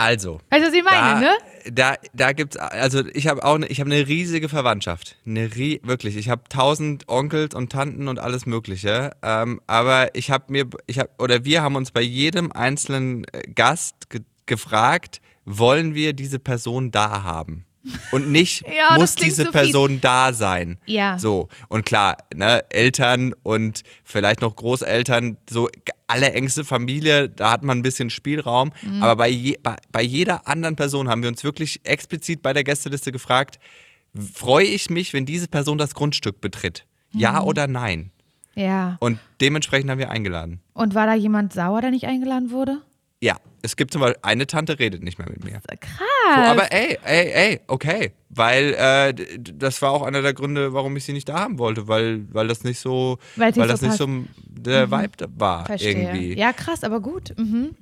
Also. Du, was ich meine, da, ne? Da, da gibt's, also ich habe auch, ne, ich habe eine riesige Verwandtschaft. Eine rie wirklich. Ich habe tausend Onkels und Tanten und alles Mögliche. Ähm, aber ich habe mir, ich habe, oder wir haben uns bei jedem einzelnen äh, Gast ge gefragt, wollen wir diese Person da haben? Und nicht Ja, muss diese so. Person da sein. Ja. So. Und klar, ne, Eltern und vielleicht noch Großeltern, so alle engste Familie, da hat man ein bisschen Spielraum. Mhm. Aber bei, je, bei, bei jeder anderen Person haben wir uns wirklich explizit bei der Gästeliste gefragt, freue ich mich, wenn diese Person das Grundstück betritt? Mhm. Ja oder nein? Ja. Und dementsprechend haben wir eingeladen. Und war da jemand sauer, der nicht eingeladen wurde? Ja, es gibt zum Beispiel, eine Tante redet nicht mehr mit mir. Krass. So, aber ey, ey, ey, okay. Weil äh, das war auch einer der Gründe, warum ich sie nicht da haben wollte, weil, weil das nicht so, weil nicht das so nicht so der Vibe da war Verstehe. irgendwie. Ja, krass, aber gut. Mhm.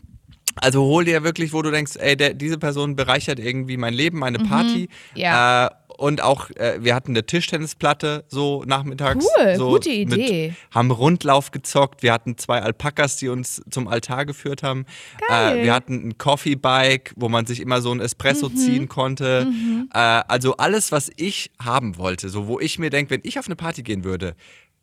Also hol dir wirklich, wo du denkst, ey, der, diese Person bereichert irgendwie mein Leben, meine Party. Mhm. Ja. Äh, und auch äh, wir hatten eine Tischtennisplatte so nachmittags. Cool, so gute Idee. Mit, haben Rundlauf gezockt. Wir hatten zwei Alpakas, die uns zum Altar geführt haben. Geil. Äh, wir hatten ein Coffee Bike, wo man sich immer so ein Espresso Mhm. ziehen konnte. Äh, also alles, was ich haben wollte, so wo ich mir denke, wenn ich auf eine Party gehen würde,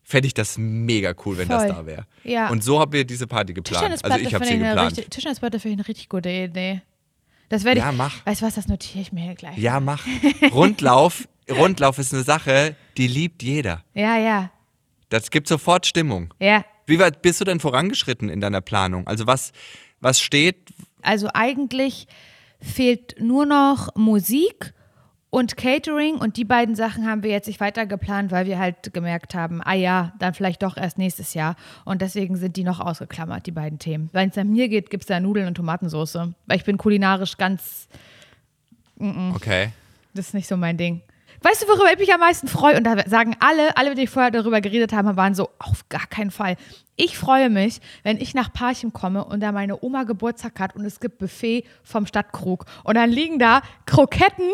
fände ich das mega cool, wenn das Voll. da wäre. Ja. Und so haben wir diese Party geplant. Also ich habe sie geplant. Tischtennisplatte finde ich eine richtig gute Idee. Das werde ich. Ja, mach. Weißt du was, das notiere ich mir gleich. Ja, mach. Rundlauf, Rundlauf ist eine Sache, die liebt jeder. Ja, ja. Das gibt sofort Stimmung. Ja. Wie weit bist du denn vorangeschritten in deiner Planung? Also was, was steht? Also eigentlich fehlt nur noch Musik und Catering und die beiden Sachen haben wir jetzt nicht weiter geplant, weil wir halt gemerkt haben, ah ja, dann vielleicht doch erst nächstes Jahr und deswegen sind die noch ausgeklammert, die beiden Themen. Wenn es nach mir geht, gibt es da Nudeln und Tomatensauce, weil ich bin kulinarisch ganz, Okay. das ist nicht so mein Ding. Weißt du, worüber ich mich am meisten freue? Und da sagen alle, alle, mit denen ich vorher darüber geredet habe, waren so, auf gar keinen Fall. Ich freue mich, wenn ich nach Parchim komme und da meine Oma Geburtstag hat und es gibt Buffet vom Stadtkrug. Und dann liegen da Kroketten,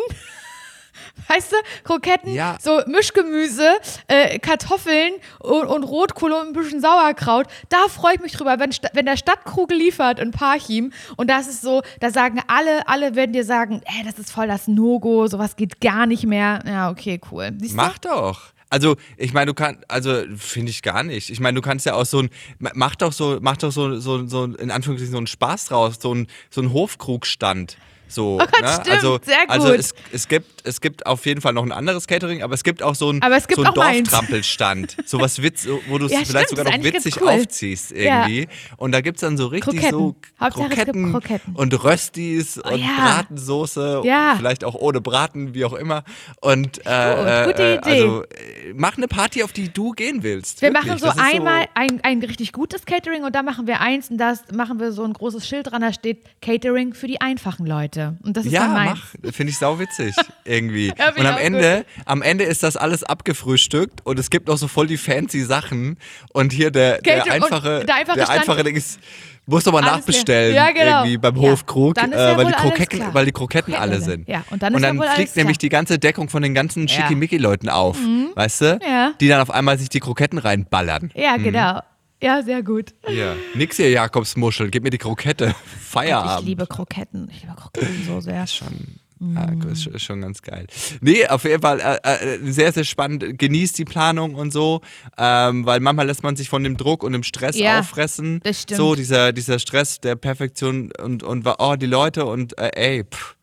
weißt du, Kroketten, Ja. so Mischgemüse, äh, Kartoffeln und, und Rotkohle und ein bisschen Sauerkraut. Da freue ich mich drüber, wenn, wenn der Stadtkrug liefert in Parchim und das ist so, da sagen alle, alle werden dir sagen, ey, das ist voll das No-Go, sowas geht gar nicht mehr. Ja, okay, cool. Siehst du? Mach doch. Also, ich meine, du kannst, also finde ich gar nicht. Ich meine, du kannst ja auch so ein, mach doch so, mach doch so, so, so in Anführungszeichen so einen Spaß draus, so ein, so ein Hofkrugstand. So, Oh Gott, ne? stimmt, also, sehr also gut. es, es gibt, es gibt auf jeden Fall noch ein anderes Catering, aber es gibt auch so so einen meins. Dorftrampelstand. so was Witz, wo du es Ja, vielleicht stimmt, sogar noch witzig cool. aufziehst Ja. irgendwie. Und da gibt es dann so richtig Kroketten. so Kroketten, Kroketten. und Röstis und ja. Bratensoße, Ja. vielleicht auch ohne Braten, wie auch immer. Und äh, Gut, gute äh, Idee. also äh, mach eine Party, auf die du gehen willst. Wir Wirklich. machen so Das einmal ein, ein richtig gutes Catering und da machen wir eins und da machen wir so ein großes Schild dran, da steht Catering für die einfachen Leute. Und das ist Ja, dann mach. Finde ich sauwitzig irgendwie. Ja, und am auch Ende, am Ende ist das alles abgefrühstückt und es gibt noch so voll die fancy Sachen. Und hier der, der und einfache, der einfache Stand- einfache Ding ist, muss doch mal Alles nachbestellen. Ja, genau. irgendwie beim Ja. Hofkrug, Dann äh, weil, die Kroketten, weil die Kroketten alle sind. Ja, und dann wohl alles fliegt nämlich klar. die ganze Deckung von den ganzen. Schickimicki-Leuten auf, weißt du? Ja. Die dann auf einmal sich die Kroketten reinballern. Ja, genau. Ja, sehr gut. Ja. Nix hier, Jakobsmuschel, gib mir die Krokette. Feierabend. Ich liebe Kroketten. Ich liebe Kroketten so sehr. schon. Ja, ist, ist schon ganz geil. Nee, auf jeden Fall äh, äh, sehr, sehr spannend. Genießt die Planung und so, ähm, weil manchmal lässt man sich von dem Druck und dem Stress Ja, auffressen. das stimmt. So, dieser, dieser Stress der Perfektion und, und oh, die Leute und äh, ey, pff,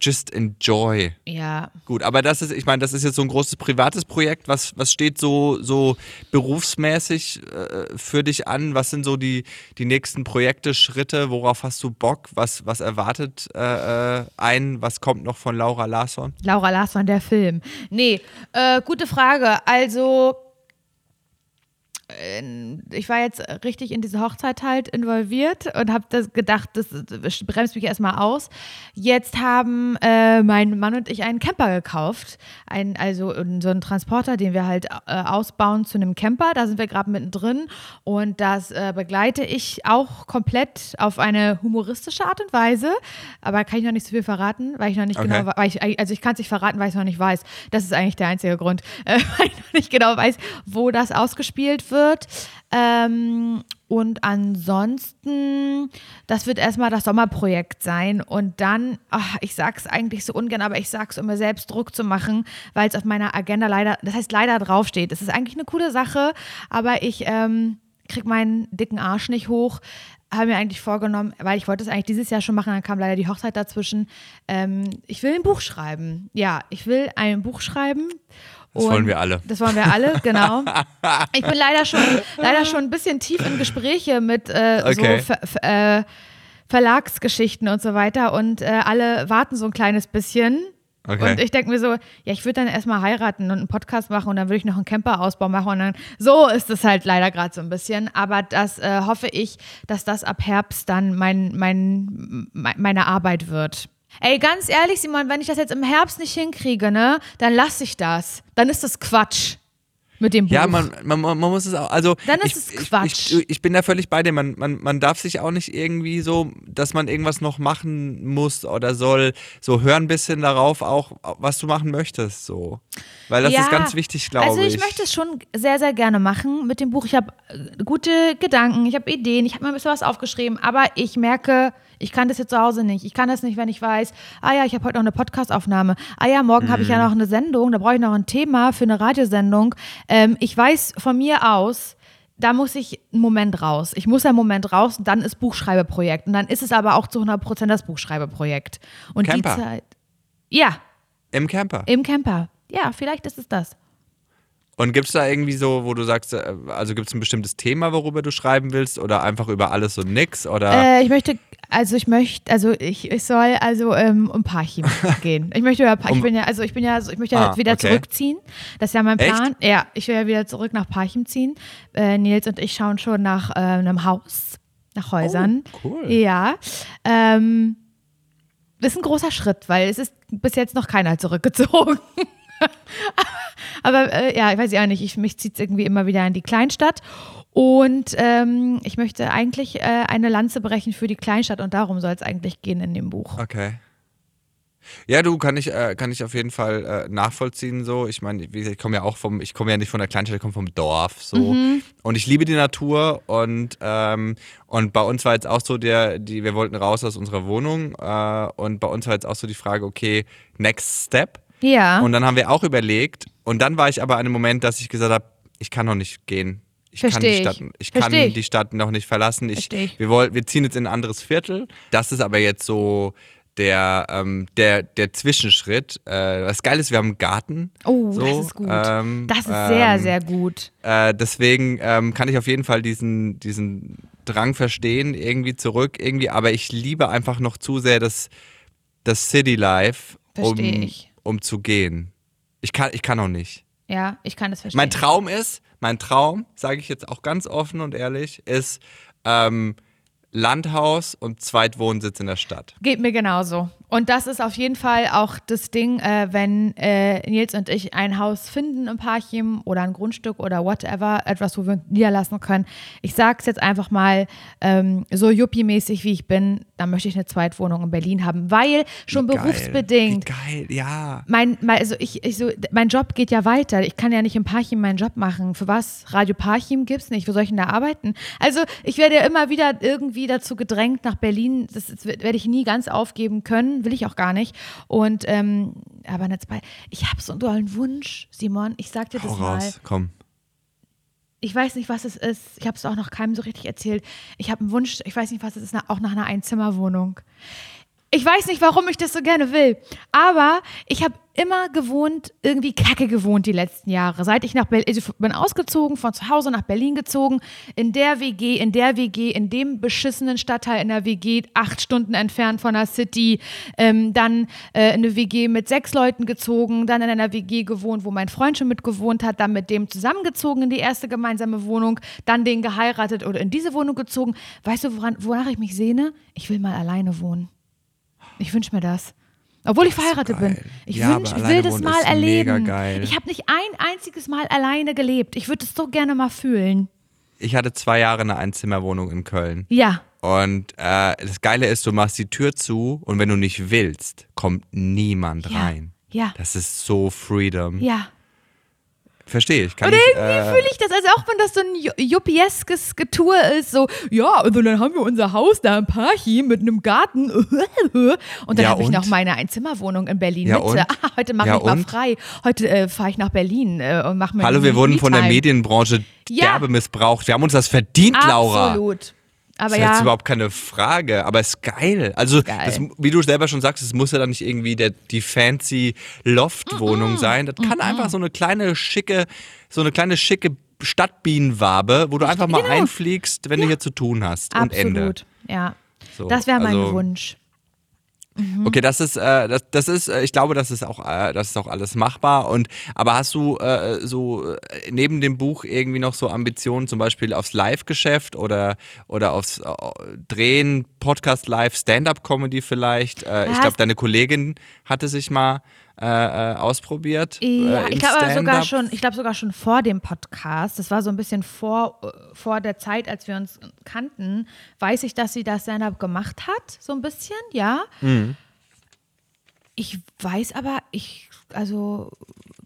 just enjoy. Ja. Gut, aber das ist, ich meine, das ist jetzt so ein großes privates Projekt. Was, was steht so, so berufsmäßig äh, für dich an? Was sind so die, die nächsten Projekte, Schritte? Worauf hast du Bock? Was, was erwartet äh, äh, ein? Was kommt noch von Laura Larsson? Laura Larsson, der Film. Nee, äh, gute Frage. Also, ich war jetzt richtig in diese Hochzeit halt involviert und habe das gedacht, das, bremst mich erstmal aus. Jetzt haben äh, mein Mann und ich einen Camper gekauft. Ein, also so einen Transporter, den wir halt äh, ausbauen zu einem Camper. Da sind wir gerade mittendrin und das äh, begleite ich auch komplett auf eine humoristische Art und Weise. Aber kann ich noch nicht so viel verraten, weil ich noch nicht Okay. genau weil ich, also ich kann es nicht verraten, weil ich es noch nicht weiß. Das ist eigentlich der einzige Grund, äh, weil ich noch nicht genau weiß, wo das ausgespielt wird. Ähm, und ansonsten, das wird erstmal das Sommerprojekt sein. Und dann, ach, ich sag's eigentlich so ungern, aber ich sag's, um mir selbst Druck zu machen, weil es auf meiner Agenda leider, das heißt leider draufsteht. Es ist eigentlich eine coole Sache, aber ich ähm, krieg meinen dicken Arsch nicht hoch. Habe mir eigentlich vorgenommen, weil ich wollte es eigentlich dieses Jahr schon machen, dann kam leider die Hochzeit dazwischen. Ähm, ich will ein Buch schreiben. Ja, ich will ein Buch schreiben. Das wollen wir alle. Das wollen wir alle, genau. Ich bin leider schon, leider schon ein bisschen tief in Gespräche mit äh, Okay. so Ver, äh, Verlagsgeschichten und so weiter und äh, alle warten so ein kleines bisschen. Okay. Und ich denke mir so, ja, ich würde dann erstmal heiraten und einen Podcast machen und dann würde ich noch einen Camperausbau machen und dann, so ist es halt leider gerade so ein bisschen. Aber das äh, hoffe ich, dass das ab Herbst dann mein, mein, mein, meine Arbeit wird. Ey, ganz ehrlich, Simon, wenn ich das jetzt im Herbst nicht hinkriege, ne, dann lasse ich das. Dann ist das Quatsch. mit dem Buch. Ja, man, man, man muss es auch, also Dann ist ich, es Quatsch. Ich, ich, ich bin da völlig bei dir. Man, man, man darf sich auch nicht irgendwie so, dass man irgendwas noch machen muss oder soll. So hör ein bisschen darauf auch, was du machen möchtest. So. Weil das Ja, ist ganz wichtig, glaube Also ich ich. möchte es schon sehr, sehr gerne machen mit dem Buch. Ich habe äh, gute Gedanken, ich habe Ideen, ich habe mir ein bisschen was aufgeschrieben, aber ich merke, ich kann das jetzt zu Hause nicht. Ich kann das nicht, wenn ich weiß, ah ja, ich habe heute noch eine Podcastaufnahme. Ah ja, morgen habe ich Mhm. ja noch eine Sendung, da brauche ich noch ein Thema für eine Radiosendung. Ähm, ich weiß von mir aus, da muss ich einen Moment raus. Ich muss einen Moment raus und dann ist Buchschreibeprojekt. Und dann ist es aber auch zu 100% das Buchschreibeprojekt. Und Camper. die Zeit. Ja, Im Camper. im Camper. Ja, vielleicht ist es das. Und gibt es da irgendwie so, wo du sagst, äh, also gibt es ein bestimmtes Thema, worüber du schreiben willst oder einfach über alles und nix? Oder Äh, ich möchte, also ich möchte, also ich, ich soll also ähm, um Parchim gehen. Ich möchte über Parchim, ich bin ja, also ich bin ja, so- ich möchte ja Ah, wieder okay. zurückziehen. Das ist ja mein Echt? Plan. Ja, ich will ja wieder zurück nach Parchim ziehen. Äh, Nils und ich schauen schon nach äh, einem Haus, nach Häusern. Oh, cool. Ja. Ähm, ist ein großer Schritt, weil es ist bis jetzt noch keiner zurückgezogen. Aber äh, ja, ich weiß ja nicht, ich, mich zieht es irgendwie immer wieder in die Kleinstadt. Und ähm, ich möchte eigentlich äh, eine Lanze brechen für die Kleinstadt und darum soll es eigentlich gehen in dem Buch. Okay. Ja, du kann ich äh, kann ich auf jeden Fall äh, nachvollziehen so. Ich meine, ich komme ja auch vom, ich komme ja nicht von der Kleinstadt, ich komme vom Dorf so. Und ich liebe die Natur und ähm, und bei uns war jetzt auch so der, die, wir wollten raus aus unserer Wohnung äh, und bei uns war jetzt auch so die Frage, okay, next step. Ja. Und dann haben wir auch überlegt und dann war ich aber an einem Moment, dass ich gesagt habe, ich kann noch nicht gehen. Ich kann, die Versteh ich. Stadt, ich kann Versteh ich. die Stadt noch nicht verlassen. Ich, Versteh ich. wir, wollen, wir ziehen jetzt in ein anderes Viertel. Das ist aber jetzt so der, ähm, der, der Zwischenschritt. Äh, was geil ist, wir haben einen Garten. oh, so, das ist gut. ähm, das ist sehr, ähm, sehr gut. Äh, deswegen ähm, kann ich auf jeden Fall diesen, diesen Drang verstehen, irgendwie zurück, irgendwie, aber ich liebe einfach noch zu sehr das, das City Life, um, Versteh ich. Um zu gehen. Ich kann, ich kann auch nicht. Ja, ich kann das verstehen. Mein Traum ist, mein Traum, sage ich jetzt auch ganz offen und ehrlich, ist ähm, Landhaus und Zweitwohnsitz in der Stadt. Geht mir genauso. Und das ist auf jeden Fall auch das Ding, äh, wenn äh, Nils und ich ein Haus finden im Parchim oder ein Grundstück oder whatever, etwas, wo wir uns niederlassen können. Ich sag's jetzt einfach mal, ähm, so Yuppie-mäßig wie ich bin, dann möchte ich eine Zweitwohnung in Berlin haben, weil schon Geil. berufsbedingt. Wie geil, ja. Mein, mein, also ich, ich so, mein Job geht ja weiter. Ich kann ja nicht im Parchim meinen Job machen. Für was? Radio Parchim gibt's nicht. Wo soll ich denn da arbeiten? Also ich werde ja immer wieder irgendwie dazu gedrängt nach Berlin. Das, das werde ich nie ganz aufgeben können. Will ich auch gar nicht. Und ähm, aber eine zwei. Ich habe so einen Wunsch, Simon. Ich sag dir das Hau mal. raus, komm. Ich weiß nicht, was es ist. Ich habe es auch noch keinem so richtig erzählt. Ich habe einen Wunsch, ich weiß nicht, was es ist, auch nach einer Einzimmerwohnung. Ich weiß nicht, warum ich das so gerne will, aber ich habe immer gewohnt, irgendwie kacke gewohnt die letzten Jahre. Seit ich nach Berlin, also bin ausgezogen, von zu Hause nach Berlin gezogen, in der WG, in der WG, in dem beschissenen Stadtteil in der WG, acht Stunden entfernt von der City, ähm, dann äh, in eine WG mit sechs Leuten gezogen, dann in einer WG gewohnt, wo mein Freund schon mit gewohnt hat, dann mit dem zusammengezogen in die erste gemeinsame Wohnung, dann den geheiratet oder in diese Wohnung gezogen. Weißt du, woran, wonach ich mich sehne? Ich will mal alleine wohnen. Ich wünsche mir das. Obwohl ich verheiratet bin. Ich, Ja, wünsch, ich will das mal erleben. Ich habe nicht ein einziges Mal alleine gelebt. Ich würde es so gerne mal fühlen. Ich hatte zwei Jahre eine Einzimmerwohnung in Köln. Ja. Und äh, das Geile ist, du machst die Tür zu und wenn du nicht willst, kommt niemand Ja. rein. Ja. Das ist so Freedom. Ja. Verstehe ich. Kann Und ich, irgendwie äh, fühle ich das, also auch wenn das so ein Ju- Juppieskes Getue ist, so, ja, also dann haben wir unser Haus da im Parchim mit einem Garten. Und dann Ja, habe ich noch meine Einzimmerwohnung in Berlin Ja, Mitte. Ah, heute mache Ja, ich mal und? frei. Heute äh, fahre ich nach Berlin äh, und mache mir Hallo, wir wurden von der. Medienbranche derbe missbraucht. Wir haben uns das verdient, Laura. Absolut. Aber Das ist jetzt ja, überhaupt keine Frage, aber es ist geil. Also, Geil. Das, wie du selber schon sagst, es muss ja dann nicht irgendwie der, die fancy Loftwohnung sein. Das kann einfach so eine kleine schicke, so eine kleine schicke Stadtbienenwabe, wo du einfach mal Genau. einfliegst, wenn du hier zu tun hast. Und Ende. absolut. Ja. So, Das wäre mein also- Wunsch. Okay, das ist, äh, das, das ist, äh, ich glaube, das ist auch, äh, das ist auch alles machbar. Und aber hast du äh, so äh, neben dem Buch irgendwie noch so Ambitionen, zum Beispiel aufs Live-Geschäft oder oder aufs äh, Drehen, Podcast Live, Stand-up-Comedy vielleicht? Äh, ich glaube, deine Kollegin hatte sich mal äh, äh, ausprobiert. Ja, äh, ich glaube sogar schon, ich glaube sogar schon vor dem Podcast. Das war so ein bisschen vor, äh, vor der Zeit, als wir uns kannten, weiß ich, dass sie das Stand-up gemacht hat, so ein bisschen, ja. Mhm. Ich weiß aber, ich, also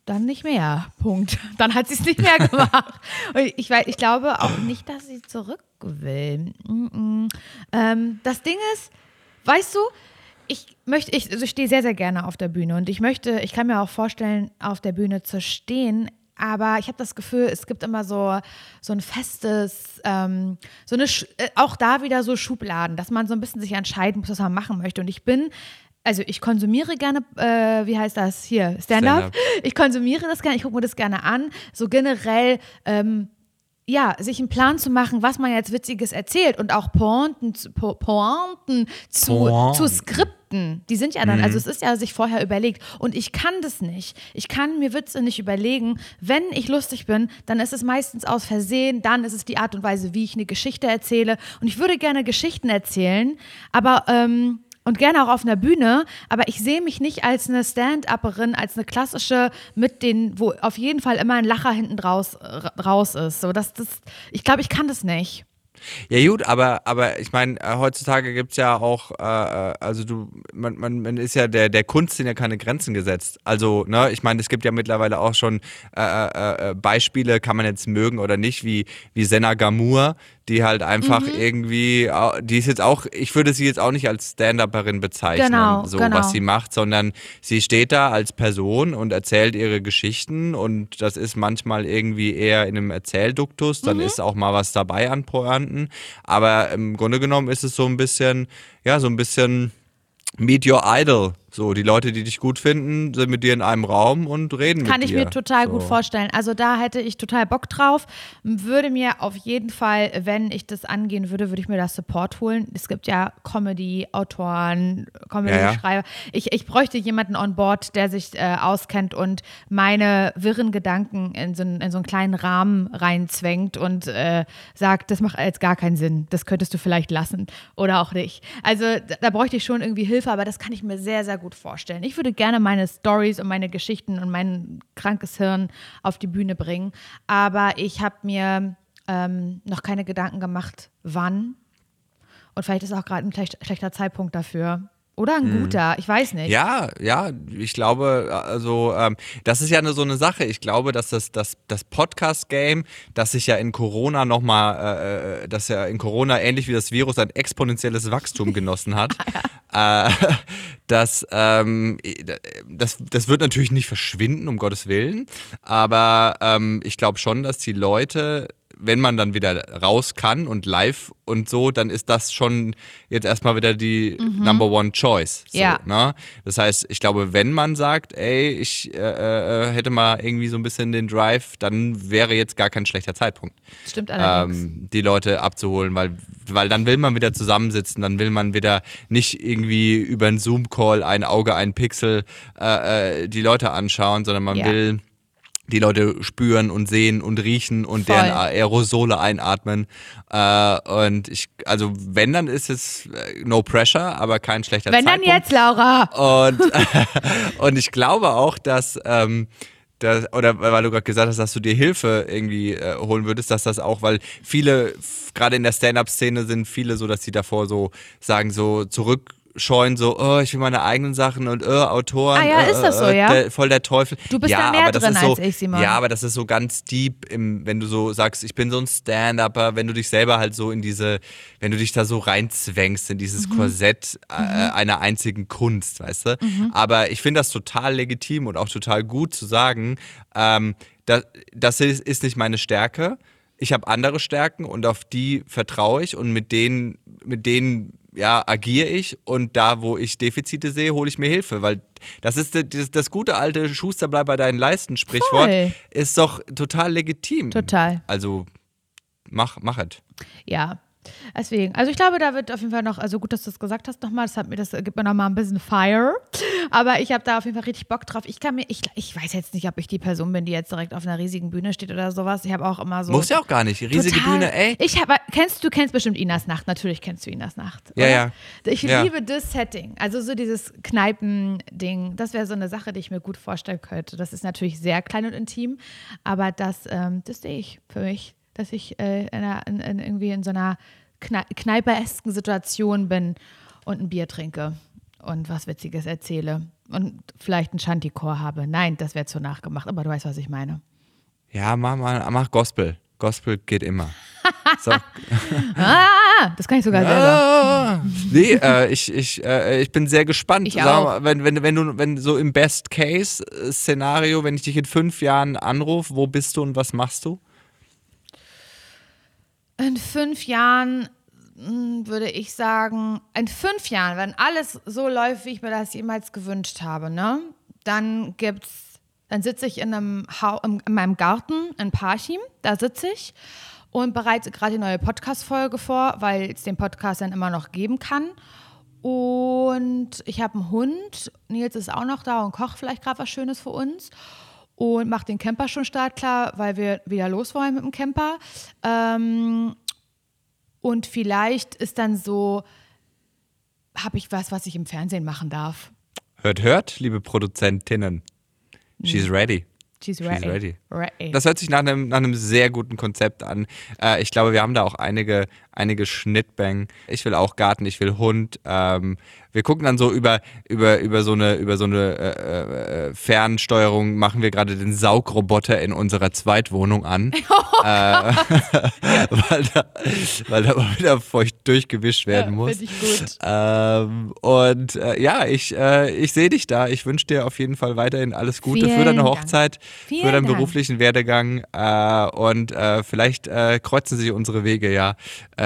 dann nicht mehr. Punkt. Dann hat sie es nicht mehr gemacht. Und ich, ich glaube auch nicht, dass sie zurück will. Mm -mm. Ähm, das Ding ist, weißt du, ich möchte, ich, also ich stehe sehr, sehr gerne auf der Bühne und ich möchte, ich kann mir auch vorstellen, auf der Bühne zu stehen. Aber ich habe das Gefühl, es gibt immer so, so ein festes, ähm, so eine, äh, auch da wieder so Schubladen, dass man so ein bisschen sich entscheiden muss, was man machen möchte. Und ich bin also ich konsumiere gerne, äh, wie heißt das hier, Stand-up. Stand ich konsumiere das gerne, ich gucke mir das gerne an. So generell, ähm, ja, sich einen Plan zu machen, was man jetzt Witziges erzählt und auch Pointen, po Pointen zu, Pointen. zu skripten. Die sind ja dann, mhm. also es ist ja sich vorher überlegt. Und ich kann das nicht. Ich kann mir Witze nicht überlegen. Wenn ich lustig bin, dann ist es meistens aus Versehen, dann ist es die Art und Weise, wie ich eine Geschichte erzähle. Und ich würde gerne Geschichten erzählen, aber ähm, und gerne auch auf einer Bühne, aber ich sehe mich nicht als eine Stand-Upperin, als eine klassische mit den, wo auf jeden Fall immer ein Lacher hinten draus, raus ist. So, das, das, ich glaube, ich kann das nicht. Ja gut, aber, aber ich meine, äh, heutzutage gibt es ja auch, äh, äh, also du, man, man, man ist ja der, der Kunst sind ja keine Grenzen gesetzt. Also, ne, ich meine, es gibt ja mittlerweile auch schon äh, äh, Beispiele, kann man jetzt mögen oder nicht, wie, wie Senna Gamur, die halt einfach mhm. irgendwie, die ist jetzt auch, ich würde sie jetzt auch nicht als Stand-Upperin bezeichnen, genau, so genau. was sie macht, sondern sie steht da als Person und erzählt ihre Geschichten und das ist manchmal irgendwie eher in einem Erzählduktus, dann mhm. ist auch mal was dabei an Pointen, aber im Grunde genommen ist es so ein bisschen, ja, so ein bisschen Meet Your Idol so, die Leute, die dich gut finden, sind mit dir in einem Raum und reden Kann mit dir. Kann ich mir total so. gut vorstellen. Also da hätte ich total Bock drauf. Würde mir auf jeden Fall, wenn ich das angehen würde, würde ich mir das Support holen. Es gibt ja Comedy-Autoren, Comedy-Schreiber. Ja, ja. ich, ich bräuchte jemanden on board, der sich äh, auskennt und meine wirren Gedanken in so, in so einen kleinen Rahmen reinzwängt und äh, sagt, das macht jetzt gar keinen Sinn. Das könntest du vielleicht lassen oder auch nicht. Also da, da bräuchte ich schon irgendwie Hilfe, aber das kann ich mir sehr, sehr gut vorstellen. Ich würde gerne meine Stories und meine Geschichten und mein krankes Hirn auf die Bühne bringen, aber ich habe mir ähm, noch keine Gedanken gemacht, wann. Und vielleicht ist auch gerade ein schlechter Zeitpunkt dafür. Oder ein mhm. guter, ich weiß nicht. Ja, ja, ich glaube, also ähm, das ist ja eine, so eine Sache. Ich glaube, dass das, das, das Podcast-Game, das sich ja in Corona nochmal, äh, äh, das ja in Corona ähnlich wie das Virus ein exponentielles Wachstum genossen hat, äh, das, ähm, das, das wird natürlich nicht verschwinden, um Gottes Willen. Aber ähm, ich glaube schon, dass die Leute wenn man dann wieder raus kann und live und so, dann ist das schon jetzt erstmal wieder die mhm. Number One Choice. So, ja. Ne? Das heißt, ich glaube, wenn man sagt, ey, ich äh, äh, hätte mal irgendwie so ein bisschen den Drive, dann wäre jetzt gar kein schlechter Zeitpunkt. Stimmt allerdings. Ähm, die Leute abzuholen, weil, weil dann will man wieder zusammensitzen, dann will man wieder nicht irgendwie über einen Zoom-Call ein Auge, ein Pixel äh, äh die Leute anschauen, sondern man ja. will die Leute spüren und sehen und riechen und Voll. deren Aerosole einatmen. Äh, und ich, also wenn, dann ist es äh, no pressure, aber kein schlechter wenn Zeitpunkt. Wenn dann jetzt, Laura. Und, und ich glaube auch, dass, ähm, das, oder weil du gerade gesagt hast, dass du dir Hilfe irgendwie äh, holen würdest, dass das auch, weil viele, gerade in der Stand-up-Szene sind viele so, dass sie davor so sagen, so zurück scheuen, so, oh, ich will meine eigenen Sachen und oh, Autoren. Ah ja, äh, ist das so, äh, ja? Der, voll der Teufel. Du bist ja, da mehr aber das drin so, als ich, Simon. Ja, aber das ist so ganz deep, im, wenn du so sagst, ich bin so ein Stand-Upper, wenn du dich selber halt so in diese, wenn du dich da so reinzwängst in dieses mhm. Korsett äh, mhm. einer einzigen Kunst, weißt du? Mhm. Aber ich finde das total legitim und auch total gut zu sagen, ähm, das, das ist, ist nicht meine Stärke ich habe andere Stärken und auf die vertraue ich und mit denen, mit denen ja, agiere ich und da, wo ich Defizite sehe, hole ich mir Hilfe, weil das ist das, das gute alte Schuster bleib bei deinen Leisten Sprichwort Voll. ist doch total legitim. Total. Also mach mach es. Ja. Deswegen, also ich glaube, da wird auf jeden Fall noch, also gut, dass du das gesagt hast nochmal, das, hat mir, das gibt mir nochmal ein bisschen Fire. Aber ich habe da auf jeden Fall richtig Bock drauf. Ich kann mir, ich, ich weiß jetzt nicht, ob ich die Person bin, die jetzt direkt auf einer riesigen Bühne steht oder sowas. Ich habe auch immer so. Muss ja auch gar nicht. Riesige total, Bühne, ey. Ich habe, kennst du kennst bestimmt Inas Nacht. Natürlich kennst du Inas Nacht. Ja, oder? ja. Ich Ja. liebe das Setting. Also so dieses Kneipen-Ding. Das wäre so eine Sache, die ich mir gut vorstellen könnte. Das ist natürlich sehr klein und intim, aber das, ähm, das sehe ich für mich, dass ich äh, in einer, in, in, irgendwie in so einer Kne kneiperesken Situation bin und ein Bier trinke und was Witziges erzähle und vielleicht einen Shantychor habe. Nein, das wäre zu nachgemacht, aber du weißt, was ich meine. Ja, mach, mach, mach Gospel. Gospel geht immer. So. Ah, das kann ich sogar selber. Ah, nee, äh, ich, ich, äh, ich bin sehr gespannt. Ich auch. mal, wenn, wenn, wenn du, wenn so im Best-Case-Szenario, wenn ich dich in fünf Jahren anrufe, wo bist du und was machst du? In fünf Jahren mh, würde ich sagen, in fünf Jahren, wenn alles so läuft, wie ich mir das jemals gewünscht habe, ne, dann gibt's, dann sitze ich in einem in, in meinem Garten in Parchim, da sitze ich und bereite gerade die neue Podcast-Folge vor, weil es den Podcast dann immer noch geben kann. Und ich habe einen Hund. Nils ist auch noch da und kocht vielleicht gerade was Schönes für uns. Und macht den Camper schon startklar, weil wir wieder los wollen mit dem Camper. Ähm, und vielleicht ist dann so, habe ich was, was ich im Fernsehen machen darf. Hört, hört, liebe Produzentinnen. She's ready. She's She's ready. ready. ready. Das hört sich nach einem, nach einem sehr guten Konzept an. Äh, ich glaube, wir haben da auch einige, einige Schnittbängen. Ich will auch Garten, ich will Hund. Ähm, wir gucken dann so über, über, über so eine, über so eine äh, äh, Fernsteuerung, machen wir gerade den Saugroboter in unserer Zweitwohnung an. Oh äh, weil, da, weil da mal wieder feucht durchgewischt werden ja, muss. Ich gut. Ähm, und äh, ja, ich, äh, ich sehe dich da. Ich wünsche dir auf jeden Fall weiterhin alles Gute für Vielen deine Dank. Hochzeit, für deinen Dank. beruflichen Werdegang. Äh, und vielleicht kreuzen sich unsere Wege ja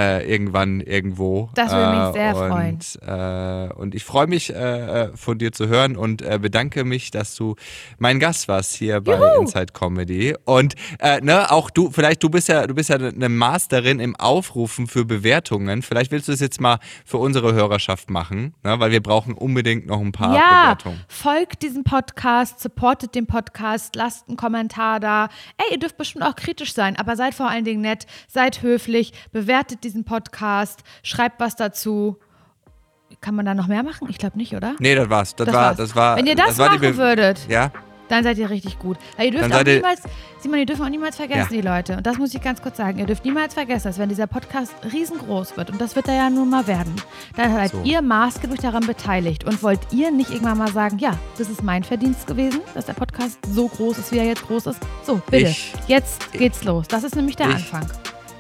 äh, irgendwann irgendwo. Das würde mich Äh, sehr freuen. und, Äh, und ich freue mich, äh, von dir zu hören und bedanke mich, dass du mein Gast warst hier bei Juhu. Inside Comedy. Und ne, auch du, vielleicht du bist ja, du bist ja eine Masterin im Aufrufen für Bewertungen. Vielleicht willst du es jetzt mal für unsere Hörerschaft machen, ne, weil wir brauchen unbedingt noch ein paar Ja, Bewertungen. folgt diesem Podcast, supportet den Podcast, lasst einen Kommentar da. Ey, ihr dürft bestimmt auch kritisch sein, aber seid vor allen Dingen nett, seid höflich, bewertet diesen Podcast, schreibt was dazu. Kann man da noch mehr machen? Ich glaube nicht, oder? Nee, das war's. Das, Das war, war's. das war. Wenn ihr das, die machen Be- würdet, Ja, dann seid ihr richtig gut. Weil ihr dürft Dann auch niemals, Simon, ihr dürft auch niemals vergessen, Ja. die Leute. Und das muss ich ganz kurz sagen. Ihr dürft niemals vergessen, dass wenn dieser Podcast riesengroß wird, und das wird er ja nun mal werden, dann seid So. ihr maßgeblich daran beteiligt. Und wollt ihr nicht irgendwann mal sagen, ja, das ist mein Verdienst gewesen, dass der Podcast so groß ist, wie er jetzt groß ist? So, bitte. Ich- jetzt geht's los. Das ist nämlich der ich- Anfang.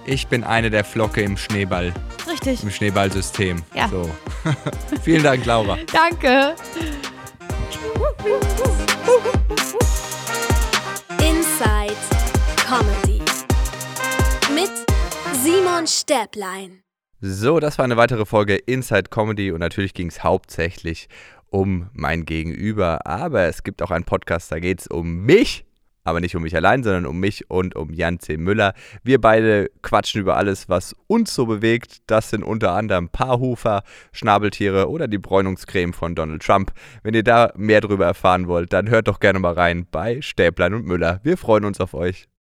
Ich bin eine der Flocke im Schneeball, Richtig. im Schneeballsystem. Ja. So. Vielen Dank, Laura. Danke. Inside Comedy. Mit Simon Stäblein. So, das war eine weitere Folge Inside Comedy und natürlich ging es hauptsächlich um mein Gegenüber, aber es gibt auch einen Podcast, da geht es um mich, aber nicht um mich allein, sondern um mich und um Jan C. Müller. Wir beide quatschen über alles, was uns so bewegt. Das sind unter anderem Paarhufer, Schnabeltiere oder die Bräunungscreme von Donald Trump. Wenn ihr da mehr drüber erfahren wollt, dann hört doch gerne mal rein bei Stäblein und Müller. Wir freuen uns auf euch.